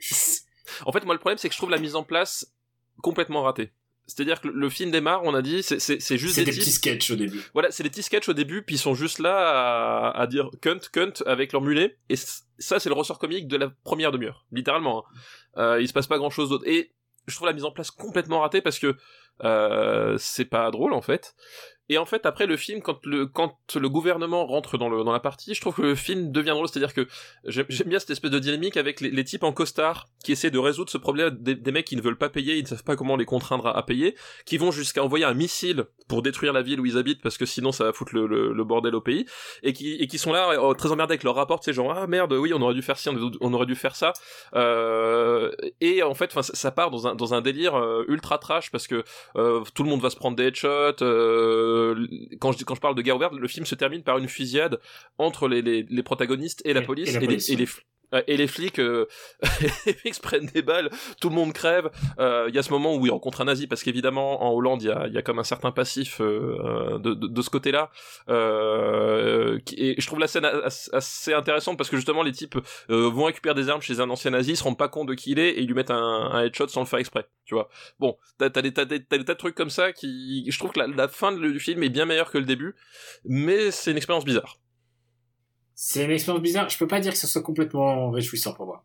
En fait, moi, le problème, c'est que je trouve la mise en place complètement ratée. C'est-à-dire que le- film démarre, on a dit, c'est- juste C'est des des types petits sketchs au début. Voilà, c'est des petits sketchs au début, puis ils sont juste là à, à dire cunt, cunt avec leur mulet. Et ça, c'est le ressort comique de la première demi-heure, littéralement. hein. Euh, il se passe pas grand-chose d'autre. Et je trouve la mise en place complètement ratée parce que euh, c'est pas drôle en fait. Et en fait, après le film, quand le quand le gouvernement rentre dans le dans la partie, je trouve que le film devient drôle. C'est-à-dire que j'aime bien cette espèce de dynamique avec les, les types en costard qui essaient de résoudre ce problème des, des mecs qui ne veulent pas payer, ils ne savent pas comment les contraindre à, payer, qui vont jusqu'à envoyer un missile pour détruire la ville où ils habitent parce que sinon ça va foutre le, le, le bordel au pays, et qui et qui sont là euh, très emmerdés avec leur rapport, sais genre ah merde oui on aurait dû faire ci, on, aurait dû faire ça, euh, et en fait ça part dans un dans un délire euh, ultra trash parce que euh, tout le monde va se prendre des headshots. euh, quand je dis- quand je parle de guerre ouverte, le film se termine par une fusillade entre les, les, les protagonistes et la police et la et, les, et euh, et les flics, euh, les flics prennent des balles, tout le monde crève. Euh, Il y a ce moment où ils rencontrent un nazi parce qu'évidemment en Hollande il y a, y a comme un certain passif euh, de, de, de ce côté-là. Euh, et je trouve la scène as- assez intéressante parce que justement les types euh, vont récupérer des armes chez un ancien nazi, se rendent pas compte de qui il est et ils lui mettent un, un headshot sans le faire exprès. Tu vois. Bon, t'as des, t'as t'as des de trucs comme ça qui, je trouve que la, la fin du film est bien meilleure que le début, mais c'est une expérience bizarre. C'est une expérience bizarre. Je peux pas dire que ce soit complètement réjouissant pour moi.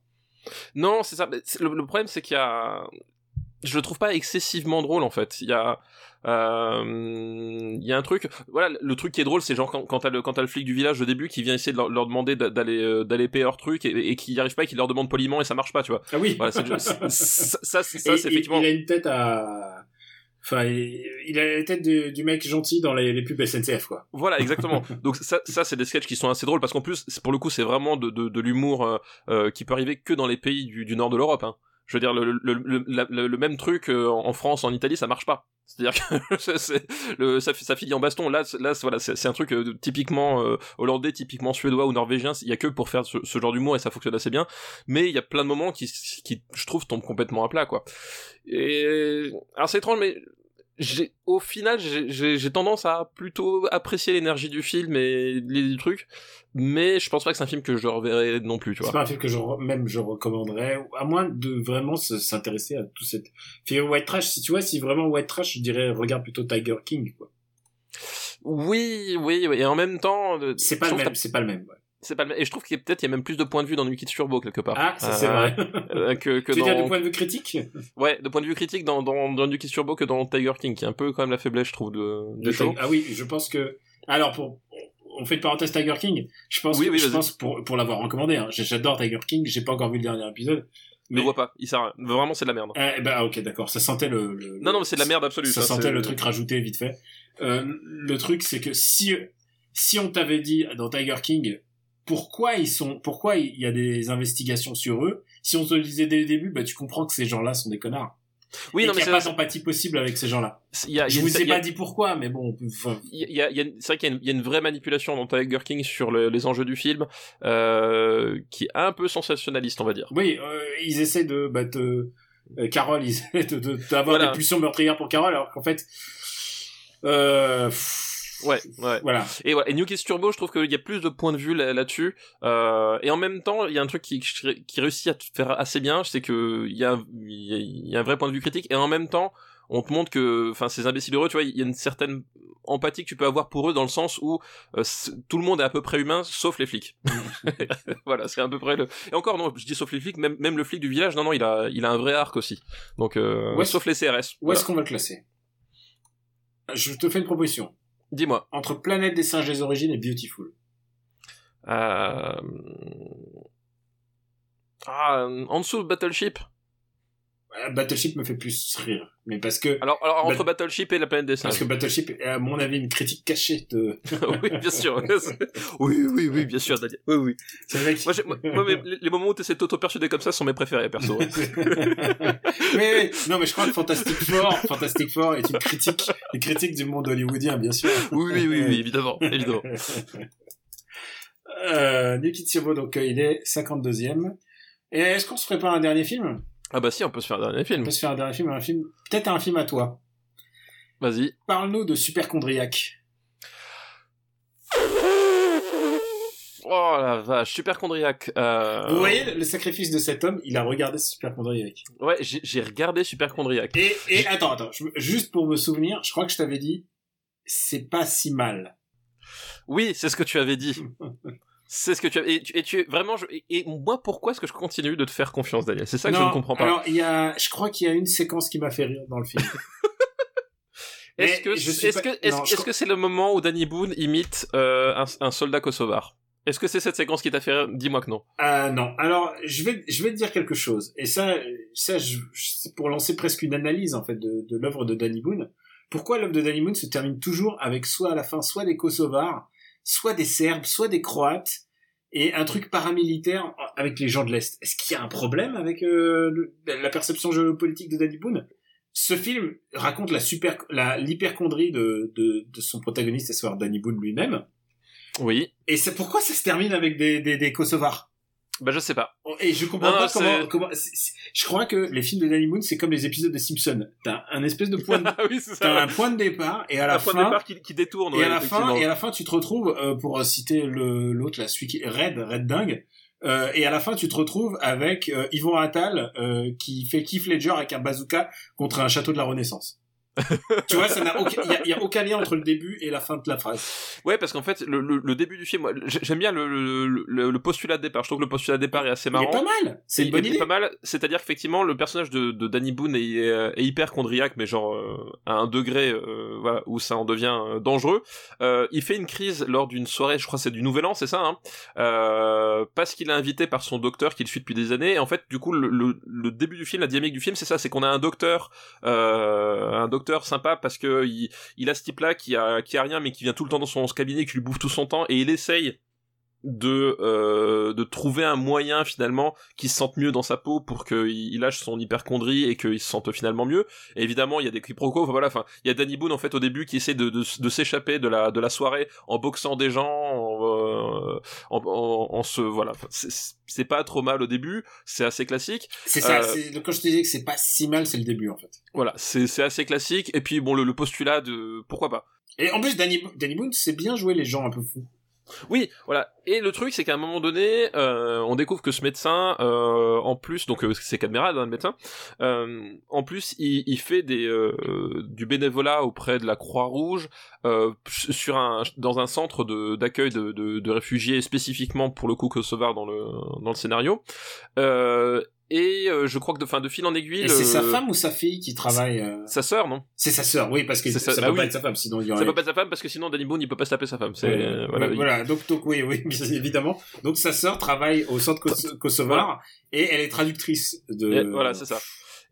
Non, c'est ça. Le, le problème, c'est qu'il y a, je le trouve pas excessivement drôle en fait. Il y a euh, il y a un truc, voilà, le truc qui est drôle, c'est genre quand, quand t'as le quand t'as le flic du village au début qui vient essayer de leur, leur demander d'aller euh, d'aller payer leur truc et, et qui y arrive pas, et qui leur demande poliment et ça marche pas, tu vois. Ah oui. Voilà, c'est- ça, ça, ça, c'est effectivement. Il a une tête à. Enfin, il, a la tête de- du mec gentil dans les, les pubs SNCF, quoi. Voilà, exactement. Donc ça, ça c'est des sketchs qui sont assez drôles parce qu'en plus, pour le coup, c'est vraiment de, de, de l'humour euh, euh, qui peut arriver que dans les pays du, du nord de l'Europe. Hein. Je veux dire, le, le, le, même truc euh, en France, en Italie, ça marche pas. C'est-à-dire que c'est- le, ça, en baston. Là, là, voilà, c'est un truc euh, typiquement euh, hollandais, typiquement suédois ou norvégien. Il y a que pour faire ce, ce genre d'humour et ça fonctionne assez bien. Mais il y a plein de moments qui, qui, je trouve, tombent complètement à plat, quoi. Et alors c'est étrange, mais j'ai au final j'ai- tendance à plutôt apprécier l'énergie du film et les trucs mais je pense pas que c'est un film que je reverrai non plus tu C'est vois pas un film que je, même je recommanderais, à moins de vraiment se- s'intéresser à tout cette film White Trash. Si tu vois, si vraiment White Trash, je dirais regarde plutôt Tiger King, quoi. oui oui oui, et en même temps C'est pas je le même, c'est pas le même. C'est pas le même. et je trouve qu'il y a peut-être il y a même plus de points de vue dans New Kids Turbo quelque part Ah, ça c'est Euh, vrai. euh, que, que tu veux dire du point de vue critique? Ouais de point de vue critique dans dans, dans New Kids Turbo que dans Tiger King qui est un peu quand même la faiblesse je trouve de, de show Ah oui, je pense que. Alors pour, on fait une parenthèse Tiger King. Je pense Oui, que, oui, je pense pour pour l'avoir recommandé. Hein, j'adore Tiger King. J'ai pas encore vu le dernier épisode. ne le vois pas il sert à rien. vraiment c'est de la merde Eh ben ah, ok, d'accord. Ça sentait le. le- non non mais c'est de la merde absolue Ça ça, sentait le truc rajouté vite fait. Euh, le truc, c'est que si si on t'avait dit dans Tiger King pourquoi ils sont, pourquoi il y a des investigations sur eux, si on te le disait dès le début, bah tu comprends que ces gens-là sont des connards. oui et non mais qu'il n'y a pas d'empathie possible avec ces gens-là. il y a, il y Je a vous ai il y a- pas dit pourquoi, mais bon, il il c'est vrai qu'il y, a une- il vraie manipulation dans Tiger King sur le- les enjeux du film, euh, qui est un peu sensationnaliste, on va dire. oui, euh, ils essaient de, bah, te, euh, Carole, ils essaient de, de- d'avoir Voilà. des pulsions meurtrières pour Carole, alors qu'en fait, euh, pff, Ouais, ouais. voilà. Et, voilà. et New Kids Turbo, je trouve qu'il y a plus de points de vue là- là-dessus. Euh, et en même temps, il y a un truc qui, qui réussit à te faire assez bien, c'est que il y, a, il y a- il y a un vrai point de vue critique. Et en même temps, on te montre que, enfin, ces imbéciles heureux, tu vois, il y a une certaine empathie que tu peux avoir pour eux dans le sens où euh, tout le monde est à peu près humain, sauf les flics. voilà, c'est à peu près le. Et encore, non, je dis sauf les flics, même, même le flic du village, non, non, il a, il a un vrai arc aussi. Donc, euh, sauf les CRS. Où Voilà. est-ce qu'on va le classer? Je te fais une proposition. Dis-moi. Entre Planète des singes des origines et Beautiful. Euh... Ah, en dessous de Battleship. Euh, Battleship me fait plus rire. Mais parce que, Alors, alors entre Bat- Battleship et la planète des parce singes. que Battleship est, à mon avis, une critique cachée de, oui, bien sûr. oui, oui, oui, bien sûr, Daniel. Oui, oui. c'est le mec. Moi, moi, moi, les- moments où tu essaies de t'auto-persuader comme ça sont mes préférés, perso. mais, non, mais je crois que Fantastic Four, Fantastic Four est une critique, une critique du monde hollywoodien, bien sûr. oui, oui, oui, oui, évidemment, évidemment. Euh, New donc, euh, il est 52e. Et est-ce qu'on se ferait pas un dernier film? Ah bah si, on peut se faire un dernier On film. peut se faire un dernier film, un film, peut-être un film à toi. Vas-y. Parle-nous de Superchondriac. Oh la vache, Superchondriac. Euh... Vous voyez le- sacrifice de cet homme, il a regardé Superchondriac. Ouais, j'ai regardé Superchondriac. Et, et attends, attends, je juste pour me souvenir, je crois que je t'avais dit, c'est pas si mal. Oui, c'est ce que tu avais dit. C'est ce que tu as et tu, et tu vraiment je- et, moi pourquoi est-ce que je continue de te faire confiance Daniel C'est ça que je ne comprends pas. Alors, il y a, je crois qu'il y a une séquence qui m'a fait rire dans le film. Est-ce que est-ce pas- que est-ce que c'est le moment où Danny Boone imite euh, un, un soldat kosovar? Est-ce que c'est cette séquence qui t'a fait rire? Dis-moi que non. Ah non. Alors, je vais, je vais te dire quelque chose. Et ça, ça, je, je- c'est pour lancer presque une analyse en fait de, de l'œuvre de Danny Boone. Pourquoi l'œuvre de Danny Boone se termine toujours avec soit à la fin, soit des Kosovars, soit des Serbes, soit des Croates, et un truc paramilitaire avec les gens de l'Est. Est-ce qu'il y a un problème avec euh, la perception géopolitique de Danny Boone? Ce film raconte la super, la l'hyperchondrie de, de, de son protagoniste, à savoir Danny Boone lui-même. Oui. Et c'est pourquoi ça se termine avec des, des, des Kosovars? Bah je sais pas. et je comprends Non, pas comment, comment je crois que les films de Danny Boone, c'est comme les épisodes de Simpson. T'as un espèce de point de, Ah oui, un point de départ, et à la Un point de fin, départ qui, qui détourne. et ouais, à la fin, et à la fin, tu te retrouves, euh, pour citer le, l'autre, là, celui qui, Red, Red Dingue, euh, et à la fin, tu te retrouves avec euh, Yvon Attal, euh, qui fait Keith Ledger avec un bazooka contre un château de la Renaissance. Tu vois, ça n'a aucun, il y a, y a aucun lien entre le début et la fin de la phrase. Ouais, parce qu'en fait, le, le, le début du film, j'aime bien le, postulat de départ. Je trouve que le postulat de départ est assez Il est marrant. pas mal. C'est une Il bonne est idée. pas mal. C'est-à-dire qu'effectivement, le personnage de, de Danny Boone est, euh, est hyper chondriaque, mais genre euh, à un degré euh, voilà, où ça en devient euh, dangereux. Il fait une crise lors d'une soirée, je crois que c'est du Nouvel An, c'est ça, hein, parce qu'il est invité par son docteur qui le suit depuis des années. Et en fait, du coup, le, début du film, la dynamique du film, c'est ça, c'est qu'on a un docteur, un docteur sympa parce que il, a ce type-là qui a, qui a rien, mais qui vient tout le temps dans son cabinet, qui lui bouffe tout son temps, et il essaye de euh, de trouver un moyen finalement qui se sente mieux dans sa peau pour qu'il il lâche son hyperchondrie et qu'il se sente finalement mieux. Et évidemment, il y a des quiproquos. Enfin voilà, enfin il y a Danny Boone en fait au début qui essaie de de, de s'échapper de la de la soirée en boxant des gens, en euh, en, en, en se voilà. C'est- pas trop mal au début, c'est assez classique. C'est ça. Euh, Quand je te disais que c'est pas si mal, c'est le début en fait. Voilà, c'est c'est assez classique. Et puis bon le, le postulat de pourquoi pas. Et en plus, Danny, Danny Boone, c'est bien jouer les gens un peu fous. Oui, voilà. Et le truc, c'est qu'à un moment donné, euh, on découvre que ce médecin, euh, en plus, donc euh, c'est Cadmerade, hein, le médecin, en plus, il, fait du bénévolat auprès de la Croix-Rouge dans un centre d'accueil de, réfugiés spécifiquement pour le coup kosovar dans le scénario. Et euh, je crois que de fin de fil en aiguille, Et c'est sa femme ou sa fille qui travaille euh, sa sœur, non? C'est sa sœur, oui, parce que C'est ça, sa- peut bah pas être sa femme, sinon il y Ça aurait... peut pas être sa femme parce que sinon Danny Boone il peut pas se taper sa femme. C'est Euh, voilà. il- voilà, donc, donc oui, oui, bien évidemment. Donc sa sœur travaille au centre Kos- kosovar et elle est traductrice de. Et voilà, c'est ça.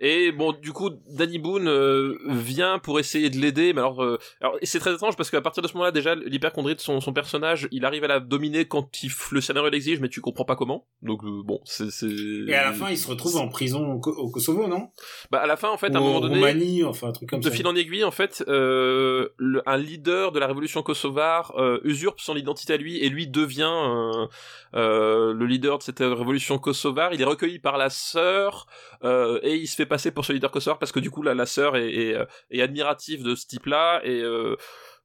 Et bon, du coup, Danny Boone euh, vient pour essayer de l'aider, mais alors, euh, alors c'est très étrange parce qu'à partir de ce moment-là, déjà, l'hyperchondrie de son, son personnage, il arrive à la dominer quand il, le scénario l'exige, mais tu comprends pas comment. Donc euh, bon, c'est, c'est. Et à la fin, il se retrouve en prison au, Ko- au Kosovo, non? Bah à la fin, en fait, à un moment en donné, Roumanie, enfin un truc comme de ça. fil en aiguille, en fait, euh, le- un leader de la révolution kosovare euh, usurpe son identité à lui et lui devient le leader de cette révolution kosovare. Il est recueilli par la sœur euh, et il se fait passer pour ce leader kosovar parce que du coup, la, la sœur euh, est admirative de ce type-là et euh,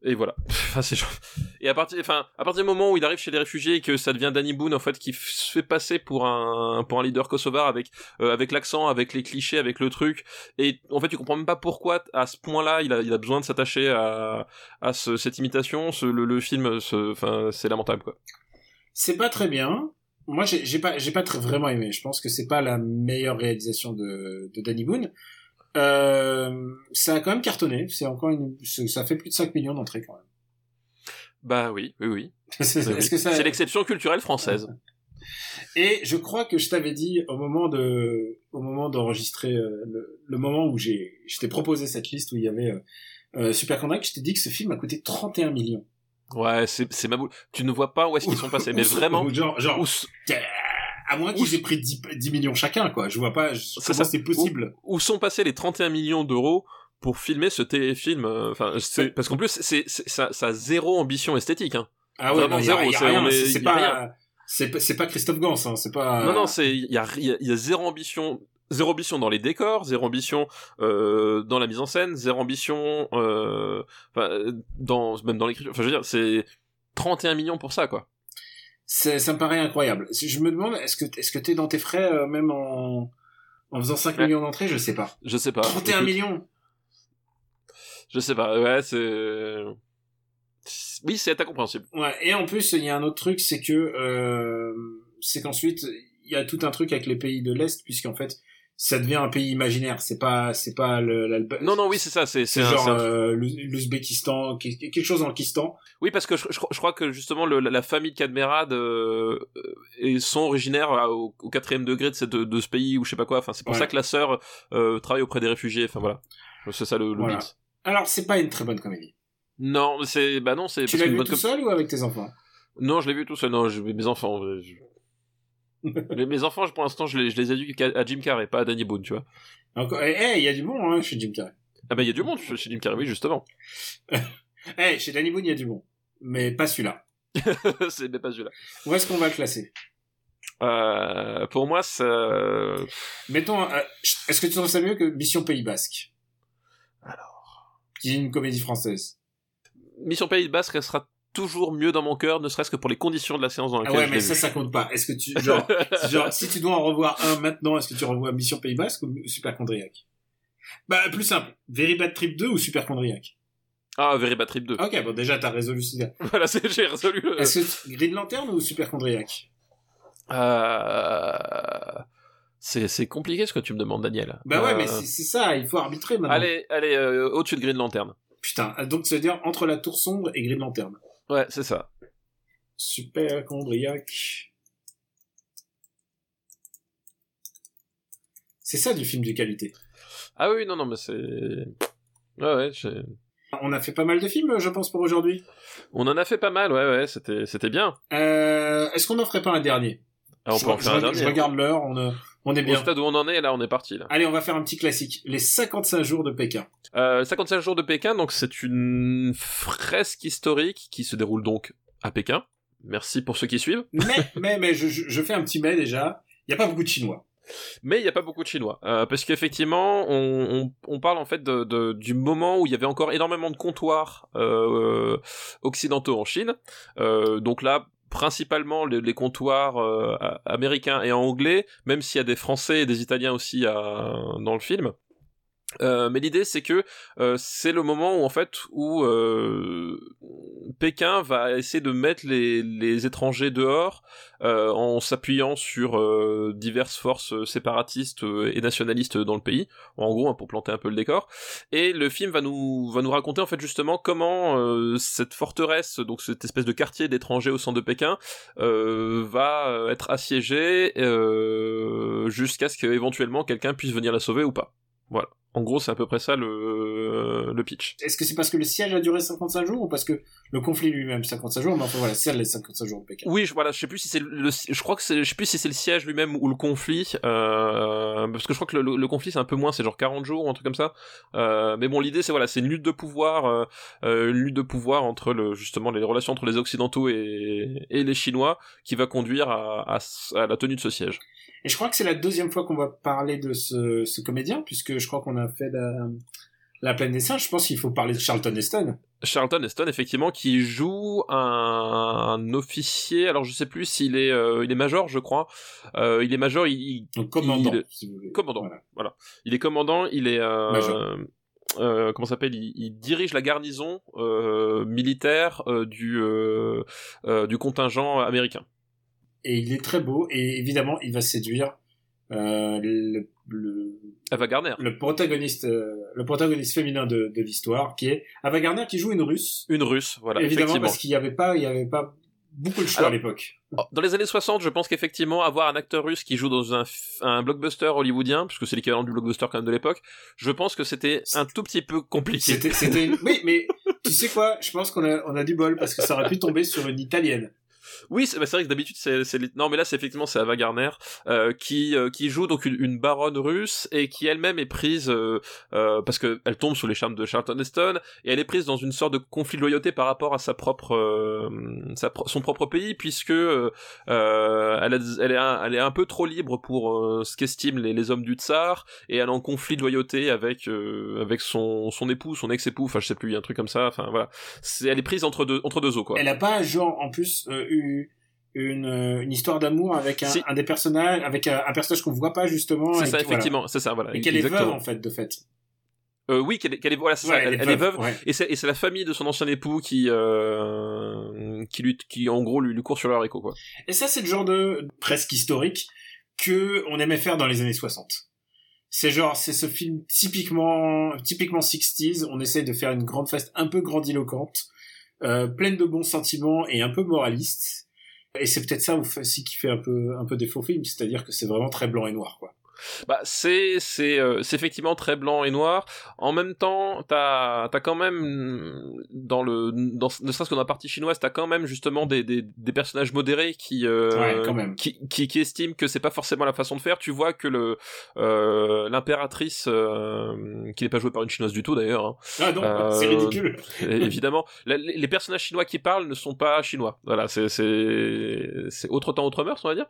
et voilà. Enfin, et à partir, enfin, à partir du moment où il arrive chez les réfugiés et que ça devient Danny Boone en fait qui se fait passer pour un pour un leader kosovar avec euh, avec l'accent, avec les clichés, avec le truc, et en fait tu comprends même pas pourquoi à ce point-là il a il a besoin de s'attacher à à ce- cette imitation. Le, film, enfin, c'est lamentable quoi. C'est pas très bien. Moi, j'ai j'ai pas, j'ai pas très vraiment aimé. Je pense que c'est pas la meilleure réalisation de, de Danny Boone. Euh, ça a quand même cartonné. C'est encore une, ça fait plus de 5 millions d'entrées quand même. Bah oui, oui, oui. Que ça, C'est l'exception culturelle française. Et je crois que je t'avais dit au moment de, au moment d'enregistrer euh, le, le moment où j'ai, je t'ai proposé cette liste où il y avait euh, euh, Super Contact, je t'ai dit que ce film a coûté 31 millions. Ouais, c'est c'est ma boule. Tu ne vois pas où est-ce qu'ils sont passés, mais vraiment. genre, genre, Où, à moins qu'ils aient pris 10, 10 millions chacun, quoi. Je vois pas je- ça. c'est possible. où sont passés les 31 millions d'euros pour filmer ce téléfilm euh, Enfin, c'est parce qu'en plus, c'est c'est- ça, ça a zéro ambition esthétique. Hein. Ah ouais, Vraiment non, zéro, c'est- pas, c'est pas, Christophe Gans, hein, c'est pas. Non, non, c'est il y a, y a zéro ambition. Zéro ambition dans les décors, zéro ambition euh, dans la mise en scène, zéro ambition euh, euh, dans même dans l'écriture. Enfin, je veux dire, c'est 31 millions pour ça, quoi. ça me paraît incroyable. Je me demande, est-ce que, est-ce que t'es dans tes frais, euh, même en, en faisant 5 Ouais. millions d'entrées, je sais pas. Je sais pas. 31 Écoute, millions. Je sais pas. Ouais, c'est. Oui, c'est incompréhensible. Ouais, et en plus, il y a un autre truc, c'est que c'est qu'ensuite il y a tout un truc avec les pays de l'est, puisqu'en fait ça devient un pays imaginaire. C'est pas, c'est pas le, l'Alba- Non, non, oui, c'est ça. C'est genre un- euh, l'Ouz- l'Ouzbékistan, que- quelque chose dans le Kistan. Oui, parce que je, je, je crois que justement le, la, famille de Cadmerade euh, euh, sont originaires au, quatrième degré de, cette, de ce pays ou je sais pas quoi. Enfin, c'est pour Ouais. ça que la sœur euh, travaille auprès des réfugiés. Enfin voilà, c'est ça le, le Voilà. beat. Alors c'est pas une très bonne comédie. Non, c'est bah non, c'est Tu l'as vu tout com- seul ou avec tes enfants? Non, je l'ai vu tout seul. Non, je, mes enfants. je- mes, mes enfants, pour l'instant, je les, je les éduque à, à Jim Carrey, pas à Danny Boone, tu vois. Encore, eh, eh, il y a du bon hein, chez Jim Carrey. Ah bah il y a du monde chez Jim Carrey, oui, justement. Eh, chez Danny Boone, il y a du bon, mais pas celui-là. c'est mais pas celui-là. Où est-ce qu'on va le classer? Euh, pour moi, ça. Mettons, euh, est-ce que tu trouves ça mieux que Mission Pays Basque? Alors. Qui est une comédie française. Mission Pays Basque restera toujours mieux dans mon cœur, ne serait-ce que pour les conditions de la séance dans Ah laquelle ouais, je mais ça, vu. ça compte pas. Est-ce que tu, genre, genre, si tu dois en revoir un maintenant, est-ce que tu revois Mission Pays Basque ou Super Chondriac Bah, plus simple. Very Bad Trip 2 ou Superchondriac? Ah, Very Bad Trip 2. Ok, bon, déjà, t'as résolu ça. Voilà, c'est- j'ai résolu. le- Est-ce que Green Lantern ou Superchondriac? Euh... C'est c'est compliqué ce que tu me demandes, Daniel. Bah ouais, Euh, mais c'est c'est ça, il faut arbitrer maintenant. Allez, allez, euh, au-dessus de Green Lantern. Putain, donc ça veut dire entre la tour sombre et Green Lantern. Ouais, c'est ça. Superchondriac. C'est ça du film de qualité. Ah oui, non, non, mais c'est... Ouais, ouais, On a fait pas mal de films, je pense, pour aujourd'hui. on en a fait pas mal, ouais, ouais, c'était c'était bien. Euh, Est-ce qu'on en ferait pas un dernier? Ah, on je, peut en je- faire un je dernier. regarde l'heure, on, euh, on est Au bien. stade où on en est, là, on est parti, là. Allez, on va faire un petit classique. Les 55 jours de Pékin. Euh, 55 jours de Pékin, donc c'est une fresque historique qui se déroule donc à Pékin. Merci pour ceux qui suivent. Mais, mais, mais, je, je- je fais un petit mais déjà. Il n'y a pas beaucoup de Chinois. Mais il n'y a pas beaucoup de Chinois. Euh, parce qu'effectivement, on, on, on parle en fait de, de- du moment où il y avait encore énormément de comptoirs euh, occidentaux en Chine. Euh, donc là, principalement les, comptoirs euh, américains et anglais, même s'il y a des Français et des Italiens aussi à- dans le film. Euh, mais l'idée c'est que euh, c'est le moment où en fait où euh, Pékin va essayer de mettre les, les étrangers dehors euh, en s'appuyant sur euh, diverses forces séparatistes et nationalistes dans le pays, en gros hein, pour planter un peu le décor. Et le film va nous va nous raconter en fait justement comment cette forteresse, donc cette espèce de quartier d'étrangers au centre de Pékin, va être assiégée jusqu'à ce qu'éventuellement quelqu'un puisse venir la sauver ou pas. Voilà. En gros, c'est à peu près ça le, le pitch. Est-ce que c'est parce que le siège a duré 55 jours ou parce que le conflit lui-même 55 jours Mais enfin voilà, c'est les 55 jours de Pékin. Oui, je, voilà, je sais plus si c'est le, je crois que je sais plus si c'est le siège lui-même ou le conflit, euh, parce que je crois que le, conflit c'est un peu moins, c'est genre 40 jours ou un truc comme ça. Euh, mais bon, l'idée c'est voilà, c'est une lutte de pouvoir, euh, euh, une lutte de pouvoir entre le, justement les relations entre les occidentaux et, et les chinois qui va conduire à, à, à la tenue de ce siège. Et je crois que c'est la deuxième fois qu'on va parler de ce, ce comédien, puisque je crois qu'on a fait la, la plaine des singes. Je pense qu'il faut parler de Charlton Heston. Charlton Heston effectivement qui joue un, un officier, alors je sais plus s'il est, euh, il est major, je crois. Euh, il est major, il, il- Donc commandant, Il- si vous voulez. Commandant. Voilà. Il est commandant, il est euh, Major. euh, comment s'appelle? Il, il dirige la garnison euh, militaire euh, du du contingent américain. Et il est très beau, et évidemment, il va séduire euh, le, le, Ava Gardner. le protagoniste, euh, le protagoniste féminin de, de l'histoire, qui est Ava Gardner, qui joue une Russe. Une Russe, voilà. évidemment, parce qu'il n'y avait pas, il y avait pas beaucoup de choix Alors, à l'époque. Oh, Dans les années 60, je pense qu'effectivement, avoir un acteur russe qui joue dans un, un blockbuster hollywoodien, puisque c'est l'équivalent du blockbuster quand même de l'époque, je pense que c'était un tout petit peu compliqué. C'était, c'était, oui, mais tu sais quoi, je pense qu'on a, on a du bol, parce que ça aurait pu tomber sur une italienne. Oui, c'est bah, vrai que d'habitude c'est non mais là c'est effectivement c'est Ava Gardner euh, qui euh, qui joue donc une, une baronne russe et qui elle-même est prise euh, euh, parce que elle tombe sous les charmes de Charlton Heston et elle est prise dans une sorte de conflit de loyauté par rapport à sa propre euh, sa pro- son propre pays puisque euh, elle, a- elle est un, un peu trop libre pour ce qu'estiment les, les hommes du tsar et elle est en conflit de loyauté avec avec son son époux son ex-époux enfin je sais plus il y a un truc comme ça enfin voilà. C'est elle est prise entre deux entre deux eaux quoi. Elle a pas, genre, en plus, euh, eu une, euh, une histoire d'amour avec un, Si. un des personnages, avec un, un personnage qu'on voit pas, justement. c'est ça qui- voilà. effectivement c'est ça voilà Et qu'elle est veuve, en fait, de fait. Euh, oui, qu'elle est, qu'elle est, voilà, c'est ça, Ouais, elle, elle est veuve. ouais. Et c'est, la famille de son ancien époux qui, euh, qui lui, qui en gros lui, lui court sur leur écho, quoi. Et ça, c'est le genre de presque historique que on aimait faire dans les années 60. C'est genre, c'est ce film typiquement, typiquement 60s. On essaye de faire une grande feste un peu grandiloquente, euh, pleine de bons sentiments et un peu moraliste. Et c'est peut-être ça aussi qui fait un peu, un peu défaut au film, c'est-à-dire que c'est vraiment très blanc et noir, quoi. Bah, c'est, c'est, euh, effectivement très blanc et noir. En même temps, t'as, t'as quand même, dans le, dans, ne serait-ce que dans la partie chinoise, t'as quand même justement des, des, des personnages modérés qui, euh, Ouais, quand même. qui, qui, qui estiment que c'est pas forcément la façon de faire. Tu vois que le, euh, l'impératrice, euh, qui n'est pas jouée par une chinoise du tout d'ailleurs, hein, Ah non, c'est ridicule. Évidemment, la- les personnages chinois qui parlent ne sont pas chinois. Voilà, c'est autre temps autre mœurs, on va dire.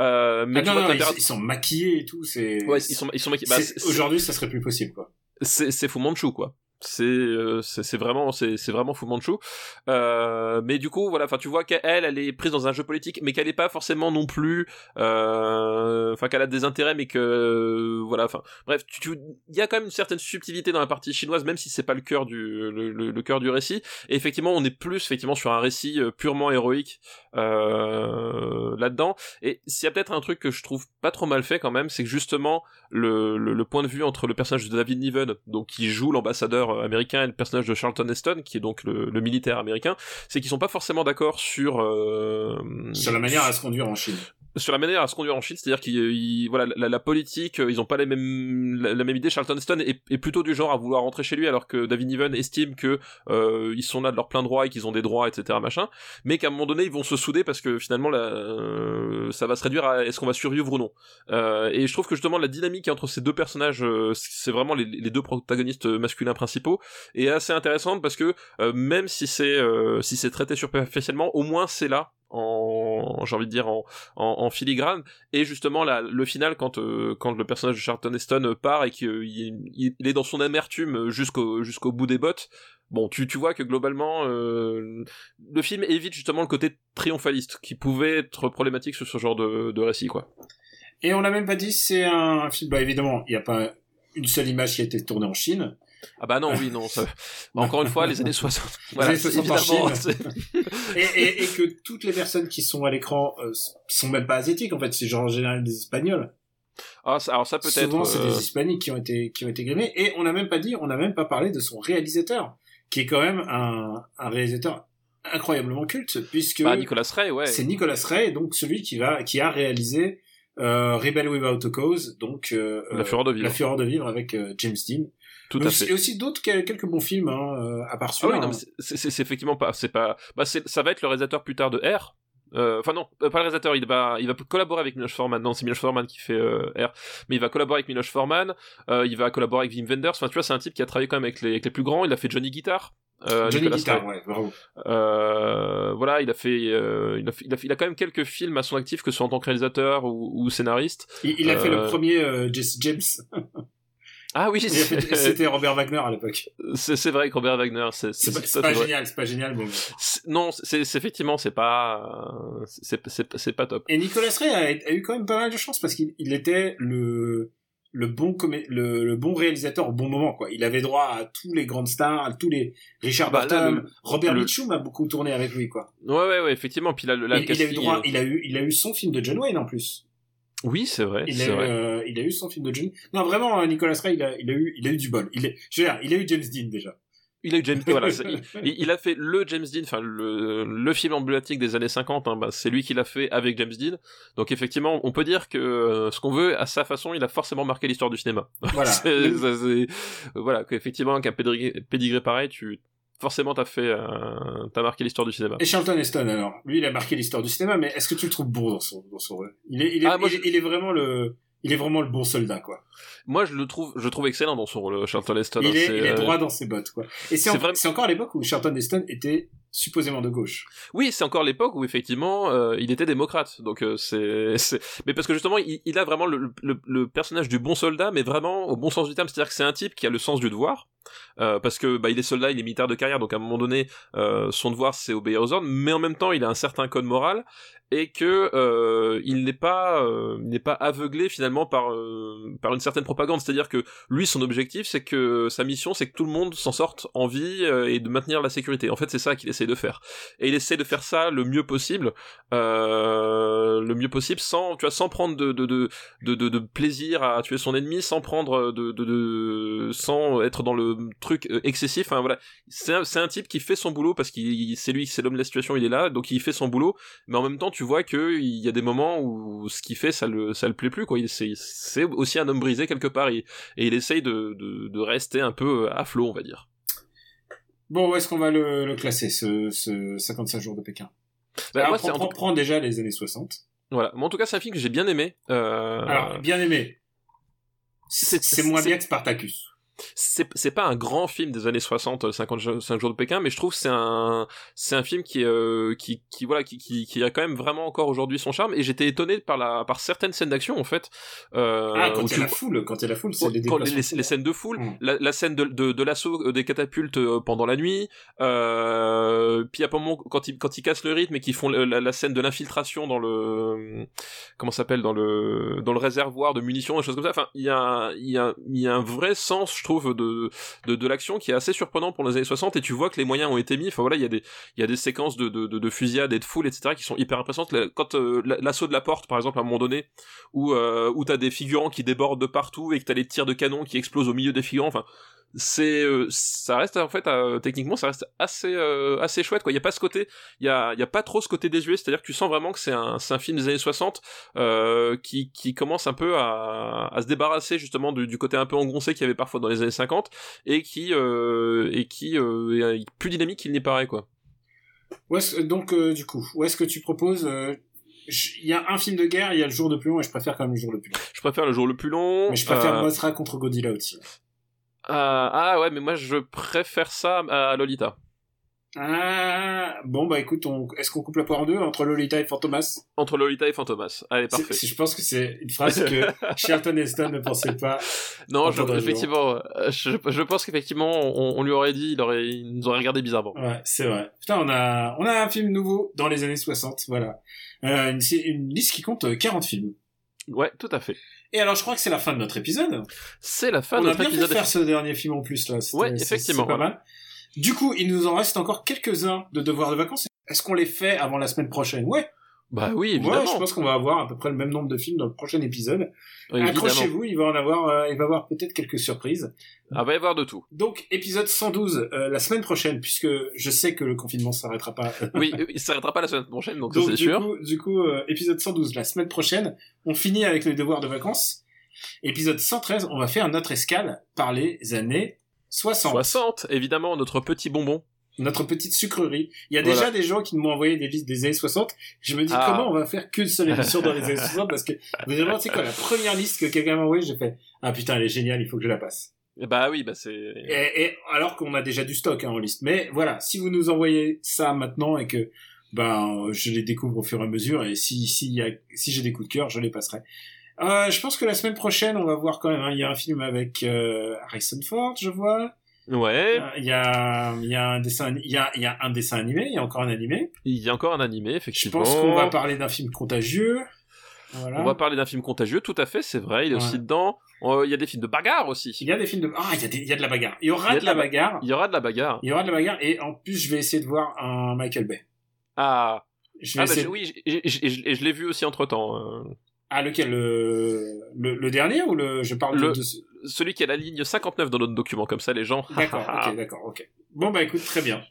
Mais Ah tu non, vois non, ils, ils sont maquillés et tout, c'est... ouais, ils sont ils sont. Bah, Aujourd'hui, ça serait plus possible, quoi. c'est c'est Fu Manchu quoi. C'est euh, c'est c'est vraiment c'est vraiment Fu Manchu. Euh, mais du coup voilà enfin tu vois qu'elle elle est prise dans un jeu politique mais qu'elle est pas forcément non plus euh, enfin qu'elle a des intérêts mais que voilà enfin bref tu il y a quand même une certaine subtilité dans la partie chinoise même si c'est pas le cœur du le, cœur du récit. Et effectivement on est plus effectivement sur un récit purement héroïque euh, là-dedans. Et s'il y a peut-être un truc que je trouve pas trop mal fait quand même c'est que justement le, le, le point de vue entre le personnage de David Niven donc qui joue l'ambassadeur euh, américain et le personnage de Charlton Heston, qui est donc le, militaire américain, c'est qu'ils sont pas forcément d'accord sur euh, sur la manière à se conduire en Chine sur la manière à se conduire en Chine, c'est-à-dire qu'ils voilà la, politique, ils ont pas les mêmes la, même idée. Charlton Heston est, plutôt du genre à vouloir rentrer chez lui, alors que David Niven estime que euh, ils sont là de leur plein droit et qu'ils ont des droits, etc. machin. Mais qu'à un moment donné, ils vont se souder parce que finalement, euh, ça va se réduire à est-ce qu'on va survivre ou non. Euh, et je trouve que justement la dynamique entre ces deux personnages, c'est vraiment les, les, deux protagonistes masculins principaux, est assez intéressante parce que même si c'est si c'est traité superficiellement, au moins c'est là en j'ai envie de dire en, filigrane. Et justement le final quand euh, quand le personnage de Charlton Heston part et qu'il il, est dans son amertume jusqu'au jusqu'au bout des bottes bon tu tu vois que globalement euh, le film évite justement le côté triomphaliste qui pouvait être problématique sur ce genre de, de récit quoi. Et on l'a même pas dit c'est un film bah évidemment il n'y a pas une seule image qui a été tournée en Chine ah bah non, oui, non. Ça... Bah, encore une fois, les années 60. Voilà, les années 60 en Chine. et, et, et, que toutes les personnes qui sont à l'écran euh, sont même pas asiatiques, en fait, c'est genre en général des Espagnols. Ah, ça, alors ça peut être. Souvent, c'est euh... des Hispaniques qui ont été qui ont été grimés. Et on n'a même pas dit, on n'a même pas parlé de son réalisateur, qui est quand même un, un réalisateur incroyablement culte, puisque. Bah, Nicolas Ray, ouais. C'est Nicolas Ray, donc celui qui va qui a réalisé euh, Rebel Without a Cause, donc euh, La Fureur de vivre. La Fureur de vivre avec euh, James Dean. Tout mais à aussi, fait. Et aussi d'autres quelques bons films hein, euh, à part Ah celui-là. oui, non, hein. c'est effectivement pas, c'est pas, bah ça va être le réalisateur plus tard de R. Euh, enfin non, euh, pas le réalisateur, il va, il va collaborer avec Miloš Forman. Non, c'est Miloš Forman qui fait euh, R, mais il va collaborer avec Miloš Forman. Euh, il va collaborer avec Wim Wenders. Enfin, tu vois, c'est un type qui a travaillé quand même avec les, avec les plus grands. Il a fait Johnny Guitar. Euh, Johnny Guitar, ouais, bravo. Euh, voilà, il a fait, euh, il a fait, il a fait, il a quand même quelques films à son actif, que ce soit en tant que réalisateur ou, ou scénariste. Il, il a fait le premier euh, Jesse James. Ah oui, C'était Robert Wagner à l'époque. c'est vrai que Robert Wagner, c'est C'est pas, pas génial, c'est pas génial, bon. Non, c'est effectivement, c'est pas, c'est pas top. Et Nicolas Ray a, a eu quand même pas mal de chance parce qu'il il était le le bon comé- le, le bon réalisateur au bon moment quoi. Il avait droit à tous les grandes stars, à tous les Richard Bah, là, Burton, Robert le- Mitchum a beaucoup tourné avec lui quoi. Ouais, ouais, ouais, effectivement. Puis là, le, là, il, a eu droit, il a eu il a eu son film de John Wayne en plus. Oui, c'est vrai, Il a, c'est eu, vrai. euh, il a eu son film de John. Non vraiment euh, Nicolas Ray il a il a eu il a eu du bol. Il est je veux dire, il a eu James Dean déjà. Il a eu James, voilà, c'est- il, il a fait le James Dean, enfin le, le film emblématique des années 50. Hein, bah, c'est lui qui l'a fait avec James Dean. Donc effectivement, on peut dire que euh, ce qu'on veut, à sa façon, il a forcément marqué l'histoire du cinéma. Voilà. C'est- voilà, qu'effectivement, qu'un pédigré, pédigré pareil, tu forcément t'as fait, euh, t'as marqué l'histoire du cinéma. Et Charlton Heston alors, lui il a marqué l'histoire du cinéma, mais est-ce que tu le trouves bon dans son dans son rôle? Il est il est, Ah, moi, il, est- il est vraiment le il est vraiment le bon soldat quoi. Moi, je le trouve, je trouve excellent dans son rôle, Charlton Heston. il hein, est, il est euh, droit dans ses bottes, quoi. Et c'est, en- encore à l'époque où Charlton Heston était supposément de gauche. Oui, c'est encore l'époque où effectivement euh, il était démocrate. Donc euh, c'est, c'est, mais parce que justement il, il a vraiment le, le, le personnage du bon soldat, mais vraiment au bon sens du terme, c'est-à-dire que c'est un type qui a le sens du devoir. Euh, parce que bah il est soldat, il est militaire de carrière, donc à un moment donné, son devoir c'est obéir aux ordres, mais en même temps il a un certain code moral et que euh, il n'est pas, euh, n'est pas aveuglé finalement par euh, par une certaine propagande. C'est-à-dire que lui son objectif c'est que sa mission c'est que tout le monde s'en sorte en vie euh, et de maintenir la sécurité. En fait c'est ça qu'il essaie de faire et il essaie de faire ça le mieux possible euh, le mieux possible sans tu vois sans prendre de de, de de de plaisir à tuer son ennemi sans prendre de de, de sans être dans le truc euh, excessif enfin voilà c'est un, un type qui fait son boulot parce qu'il c'est lui c'est l'homme de la situation il est là donc il fait son boulot mais en même temps vois que il y a des moments où ce qu'il fait ça le ça le plaît plus quoi il c'est c'est aussi un homme brisé quelque part et, et il essaye de, de de rester un peu à flot on va dire Bon, où est-ce qu'on va le, le classer, ce, ce 55 jours de Pékin? Bah, Alors, moi, prends- tout- prends déjà les années 60. voilà en tout cas c'est un film que j'ai bien aimé euh... Alors, bien aimé. C'est, c'est- c'est moins c'est- bien que Spartacus. C'est pas un grand film des années 60 55 jours de Pékin mais je trouve c'est un c'est un film qui euh, qui qui voilà qui, qui qui a quand même vraiment encore aujourd'hui son charme. Et j'étais étonné par la par certaines scènes d'action en fait. Euh, ah quand il y a la foule quand il y a la foule c'est les, les, les, scènes de foule mm. la, la, scène de de, de l'assaut euh, des catapultes euh, pendant la nuit euh, puis à un moment quand ils quand ils cassent le rythme et qu'ils font la, la, scène de l'infiltration dans le comment s'appelle dans le dans le réservoir de munitions des choses comme ça enfin il y a il y a il y a un vrai sens je trouve de de, l'action qui est assez surprenant pour les années 60 et tu vois que les moyens ont été mis. Enfin voilà il y a des il y a des séquences de de, de, de fusillade et de foule etc qui sont hyper impressionnantes. Quand euh, l'assaut de la porte par exemple à un moment donné où euh, où t'as des figurants qui débordent de partout et que t'as les tirs de canon qui explosent au milieu des figurants enfin c'est euh, ça reste en fait euh, techniquement ça reste assez euh, assez chouette quoi il y a pas ce côté il y a il y a pas trop ce côté désuet c'est-à-dire que tu sens vraiment que c'est un c'est un film des années 60 qui qui commence un peu à, à se débarrasser justement du, du côté un peu engoncé qu'il y avait parfois dans les années 50 et qui et qui est plus dynamique qu'il n'y paraît quoi donc du coup où est-ce que tu proposes il y a un film de guerre, il y a le jour le plus long, et je préfère quand même le jour le plus long. Je préfère le jour le plus long. Mais je préfère euh... Mothra contre Godzilla aussi. Euh, ah ouais, mais moi je préfère ça à Lolita. Ah bon bah écoute, on... est-ce qu'on coupe la poire en deux entre Lolita et Fantomas? Entre Lolita et Fantomas, allez parfait. Je pense que c'est une phrase que Charlton Heston ne pensait pas. Non, je, effectivement, je, je pense qu'effectivement on, on, lui aurait dit, il aurait, il nous aurait regardé bizarrement. Ouais, c'est vrai. Putain, on a, on a un film nouveau dans les années 60, voilà. Euh, une, une liste qui compte 40 films. Ouais, tout à fait. Et alors, je crois que c'est la fin de notre épisode. C'est la fin de notre épisode. On a bien fait faire ce dernier film en plus, là. Ouais, effectivement. C'est pas mal. Du coup, il nous en reste encore quelques-uns de devoirs de vacances. Est-ce qu'on les fait avant la semaine prochaine? Ouais. Bah oui, évidemment. Ouais, je pense qu'on va avoir à peu près le même nombre de films dans le prochain épisode. Accrochez-vous, il va en avoir, euh, il va avoir peut-être quelques surprises. Ah, va y avoir de tout. Donc, épisode 112, euh, la semaine prochaine, puisque je sais que le confinement s'arrêtera pas. oui, il s'arrêtera pas la semaine prochaine, donc, c'est sûr. Coup, du coup, euh, épisode 112, la semaine prochaine, on finit avec les devoirs de vacances. Épisode 113, on va faire notre escale par les années 60. 60, évidemment, notre petit bonbon notre petite sucrerie. Il y a déjà des gens qui m'ont envoyé des listes des années 60. Je me dis ah. comment on va faire qu'une seule émission dans les années 60 parce que vraiment, sais quoi, la première liste que quelqu'un m'a envoyée, j'ai fait ah putain, elle est géniale, il faut que je la passe. Bah oui, bah c'est. Et, alors qu'on a déjà du stock hein, en liste. Mais voilà, si vous nous envoyez ça maintenant et que ben je les découvre au fur et à mesure et si si y a, si j'ai des coups de cœur, je les passerai. Euh, je pense que la semaine prochaine, on va voir quand même. Hein, il y a un film avec euh, Harrison Ford, je vois. Ouais. Il y a, il y a un dessin, il y a, il y a un dessin animé, il y a encore un animé. Il y a encore un animé, effectivement. Je pense qu'on va parler d'un film contagieux. Voilà. On va parler d'un film contagieux, tout à fait, c'est vrai, il est aussi dedans. Il y a des films de bagarre aussi. Il y a des films de, ah, il y a, des... il y a de la bagarre. Il y aura de, la, bagarre. Il y aura de la bagarre. Il y aura de la bagarre, et en plus, je vais essayer de voir un Michael Bay. Ah. Je vais ah, bah, essayer... bah, oui, et je l'ai vu aussi entre temps. Euh. Ah, lequel le... le, dernier ou le je parle de, celui qui a la ligne 59 dans notre document comme ça les gens. D'accord, ok, d'accord, ok. Bon bah écoute, très bien.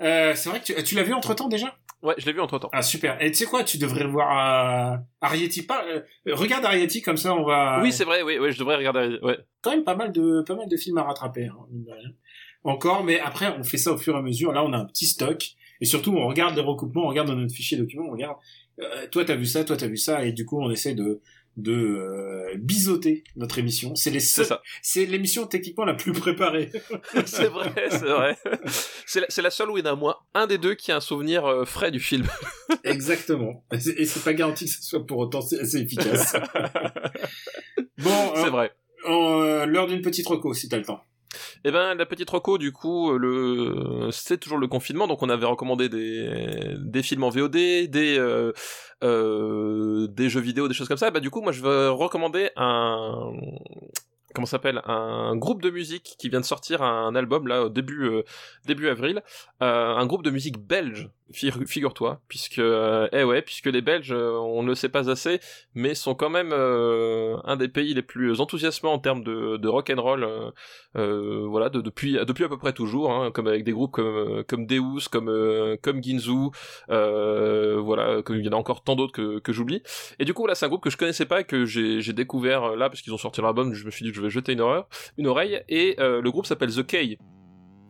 Euh, c'est vrai que tu, tu l'as vu entre temps déjà? Ouais, je l'ai vu entre temps. Ah super. Et tu sais quoi, tu devrais le voir à Arietti. Pas, euh, regarde Arietti comme ça, on va. Oui, c'est vrai. Oui, oui, je devrais regarder. Ouais. Quand même pas mal de pas mal de films à rattraper, hein, Encore, mais après on fait ça au fur et à mesure. Là, on a un petit stock et surtout on regarde les recoupements, on regarde dans notre fichier document, on regarde. Euh, toi t'as vu ça, toi t'as vu ça, et du coup on essaie de de euh, biseauter notre émission. C'est les c'est l'émission techniquement la plus préparée. c'est vrai, c'est vrai. C'est la, seule où il y en a moins un des deux qui a un souvenir euh, frais du film. Exactement. Et c'est pas garanti que ce soit pour autant assez efficace. bon, c'est vrai. L'heure d'une petite reco si t'as le temps. Eh ben la petite reco du coup le c'est toujours le confinement. Donc on avait recommandé des des films en VOD, des euh, euh, des jeux vidéo, des choses comme ça. Bah du coup moi je veux recommander un comment s'appelle un groupe de musique qui vient de sortir un album là au début euh, début avril. Euh, un groupe de musique belge figure-toi puisque euh, eh ouais puisque les Belges on ne le sait pas assez mais sont quand même un des pays les plus enthousiasmants en termes de, de rock and roll voilà de, depuis depuis à peu près toujours hein, comme avec des groupes comme comme Deus comme comme Ginzu voilà il y en a encore tant d'autres que, que j'oublie et du coup là c'est un groupe que je connaissais pas que j'ai découvert là parce qu'ils ont sorti l'album je me suis dit que je vais jeter une, une oreille, et euh, le groupe s'appelle The K.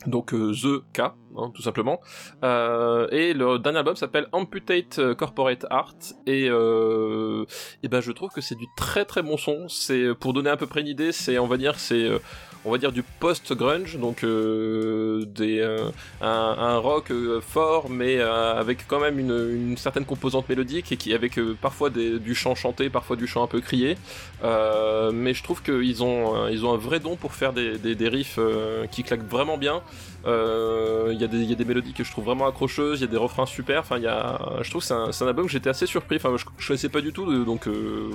Donc euh, The K, hein, tout simplement. Euh, et le dernier album s'appelle Amputate Corporate Art et, euh, et ben je trouve que c'est du très très bon son. C'est pour donner à peu près une idée, c'est on va dire c'est euh, on va dire du post-grunge, donc euh, des, euh, un, rock euh, fort, mais avec quand même une, une, certaine composante mélodique et qui avec parfois des, du chant chanté, parfois du chant un peu crié. mais je trouve qu'ils ont, ils ont un vrai don pour faire des, des, des riffs qui claquent vraiment bien. Euh, y, y, a des mélodies que je trouve vraiment accrocheuses, il y a des refrains super. Enfin, je trouve que c'est un, un, album que j'étais assez surpris. Enfin, je, je connaissais pas du tout, de, donc euh,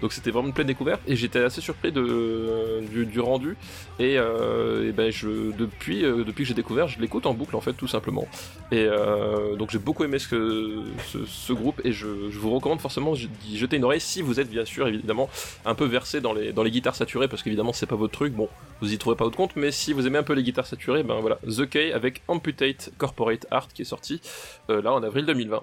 donc c'était vraiment une pleine découverte. Et j'étais assez surpris de du, du rendu. Et, euh, et, ben je depuis euh, depuis que j'ai découvert, je l'écoute en boucle en fait tout simplement. Et euh, donc j'ai beaucoup aimé ce, ce, groupe et je, je, vous recommande forcément d'y jeter une oreille si vous êtes bien sûr évidemment un peu versé dans les dans les guitares saturées parce qu'évidemment c'est pas votre truc. Bon, vous y trouvez pas votre compte, mais si vous aimez un peu les guitares saturées, ben voilà The K avec Amputate Corporate Art qui est sorti euh, là en avril 2020.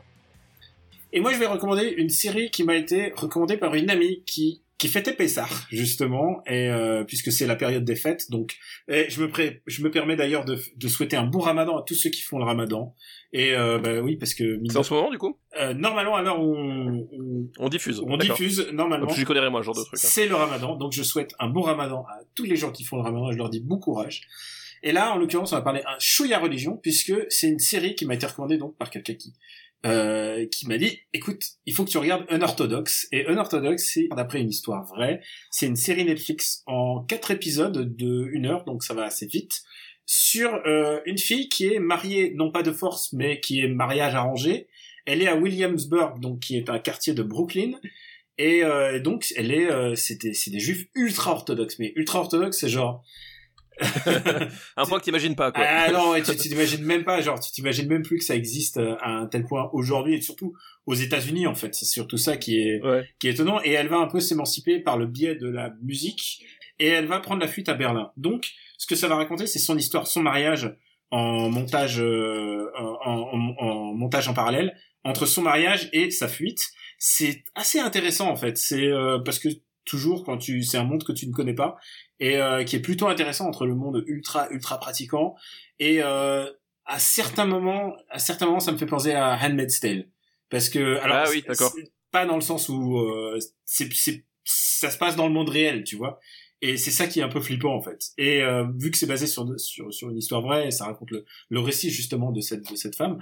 Et moi je vais recommander une série qui m'a été recommandée par une amie qui qui fêtait Pessah justement et euh, puisque c'est la période des fêtes donc je me pré je me permets d'ailleurs de, de souhaiter un bon Ramadan à tous ceux qui font le Ramadan et euh, bah oui parce que c'est en ce moment du coup? Euh, normalement où on, on, on, diffuse on diffuse normalement je connais moi ce genre de truc hein. c'est le Ramadan donc je souhaite un bon Ramadan à tous les gens qui font le Ramadan je leur dis bon courage et là en l'occurrence on va parler un chouïa religion puisque c'est une série qui m'a été recommandée donc par quelqu'un qui euh, qui m'a dit écoute il faut que tu regardes Unorthodox et Unorthodox c'est d'après une histoire vraie c'est une série Netflix en quatre épisodes de une heure donc ça va assez vite sur euh, une fille qui est mariée non pas de force mais qui est mariage arrangé. Elle est à Williamsburg donc qui est un quartier de Brooklyn. Et euh, donc elle est euh, c'est des juifs ultra orthodoxes mais ultra orthodoxes c'est genre un point que t'imagines pas quoi. Ah non, tu t'imagines même pas, genre tu t'imagines même plus que ça existe euh, à un tel point aujourd'hui et surtout aux États-Unis en fait. C'est surtout ça qui est ouais. qui est étonnant et elle va un peu s'émanciper par le biais de la musique et elle va prendre la fuite à Berlin. Donc ce que ça va raconter, c'est son histoire, son mariage en montage euh, en, en, en, montage en parallèle entre son mariage et sa fuite. C'est assez intéressant en fait. C'est euh, parce que toujours quand tu c'est un monde que tu ne connais pas et euh, qui est plutôt intéressant entre le monde ultra ultra pratiquant et euh, à certains moments à certains moments ça me fait penser à Handmaid's Tale. Parce que alors ah oui, d'accord. pas dans le sens où euh, c'est c'est ça se passe dans le monde réel tu vois. Et c'est ça qui est un peu flippant en fait. Et euh, vu que c'est basé sur sur sur une histoire vraie ça raconte le le récit justement de cette de cette femme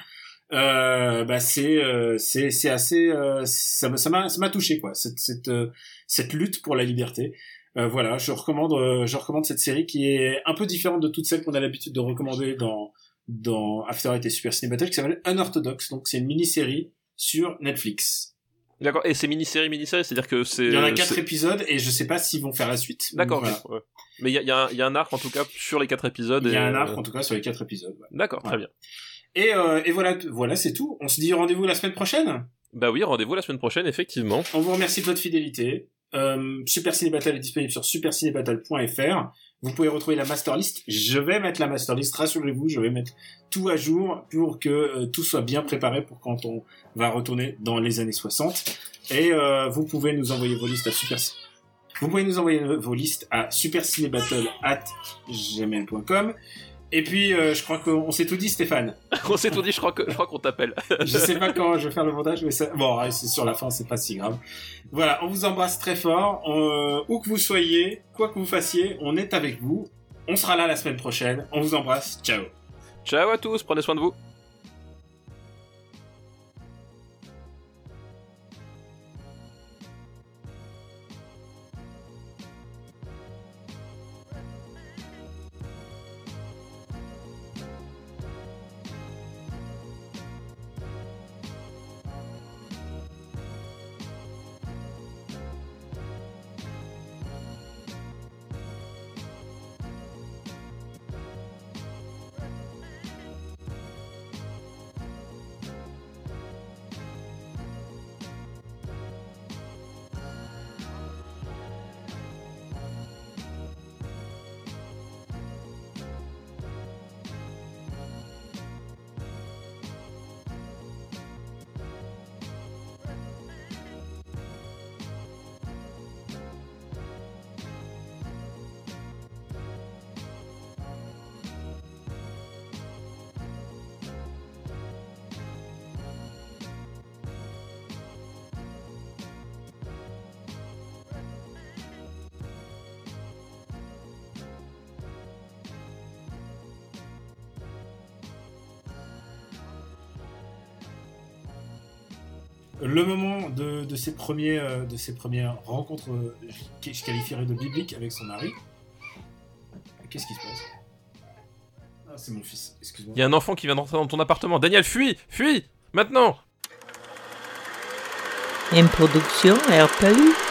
euh, bah c'est euh, c'est c'est assez euh, ça m'a ça m'a ça m'a touché quoi cette cette euh, cette lutte pour la liberté euh, voilà je recommande euh, je recommande cette série qui est un peu différente de toutes celles qu'on a l'habitude de recommander dans dans After Eight et Super Ciné Battle qui s'appelle Unorthodox donc c'est une mini série sur Netflix D'accord. Et c'est mini-série, mini-série, c'est-à-dire que c'est. Il y en a quatre épisodes et je sais pas s'ils vont faire la suite. D'accord. Voilà. Ouais. Mais il y a, y, a y a, un arc en tout cas sur les quatre épisodes. Il y a et... un arc en tout cas sur les quatre épisodes. Ouais. D'accord, très bien. Et, euh, et voilà, voilà, c'est tout. On se dit rendez-vous la semaine prochaine. Bah oui, rendez-vous la semaine prochaine, effectivement. On vous remercie de votre fidélité. Euh, Super Ciné Battle est disponible sur supercinébattle.fr. Vous pouvez retrouver la master list. Je vais mettre la master list, rassurez-vous, je vais mettre tout à jour pour que euh, tout soit bien préparé pour quand on va retourner dans les années 60. Et euh, vous pouvez nous envoyer vos listes à super vous pouvez nous envoyer vos listes à supercinébattle@gmail.com. Et puis, euh, je crois qu'on s'est tout dit, Stéphane. on s'est tout dit, je crois que je crois qu'on t'appelle. je sais pas quand je vais faire le montage, mais ça... bon, ouais, c'est sur la fin, c'est pas si grave. Voilà, on vous embrasse très fort. On... Où que vous soyez, quoi que vous fassiez, on est avec vous. On sera là la semaine prochaine. On vous embrasse. Ciao. Ciao à tous, prenez soin de vous. Premiers, euh, de ses premières rencontres euh, que je qualifierais de bibliques avec son mari. Qu'est-ce qui se passe? Ah, c'est mon fils. Excuse-moi. Il y a un enfant qui vient d'entrer dans ton appartement. Daniel, fuis Fuis Maintenant Une production RPU.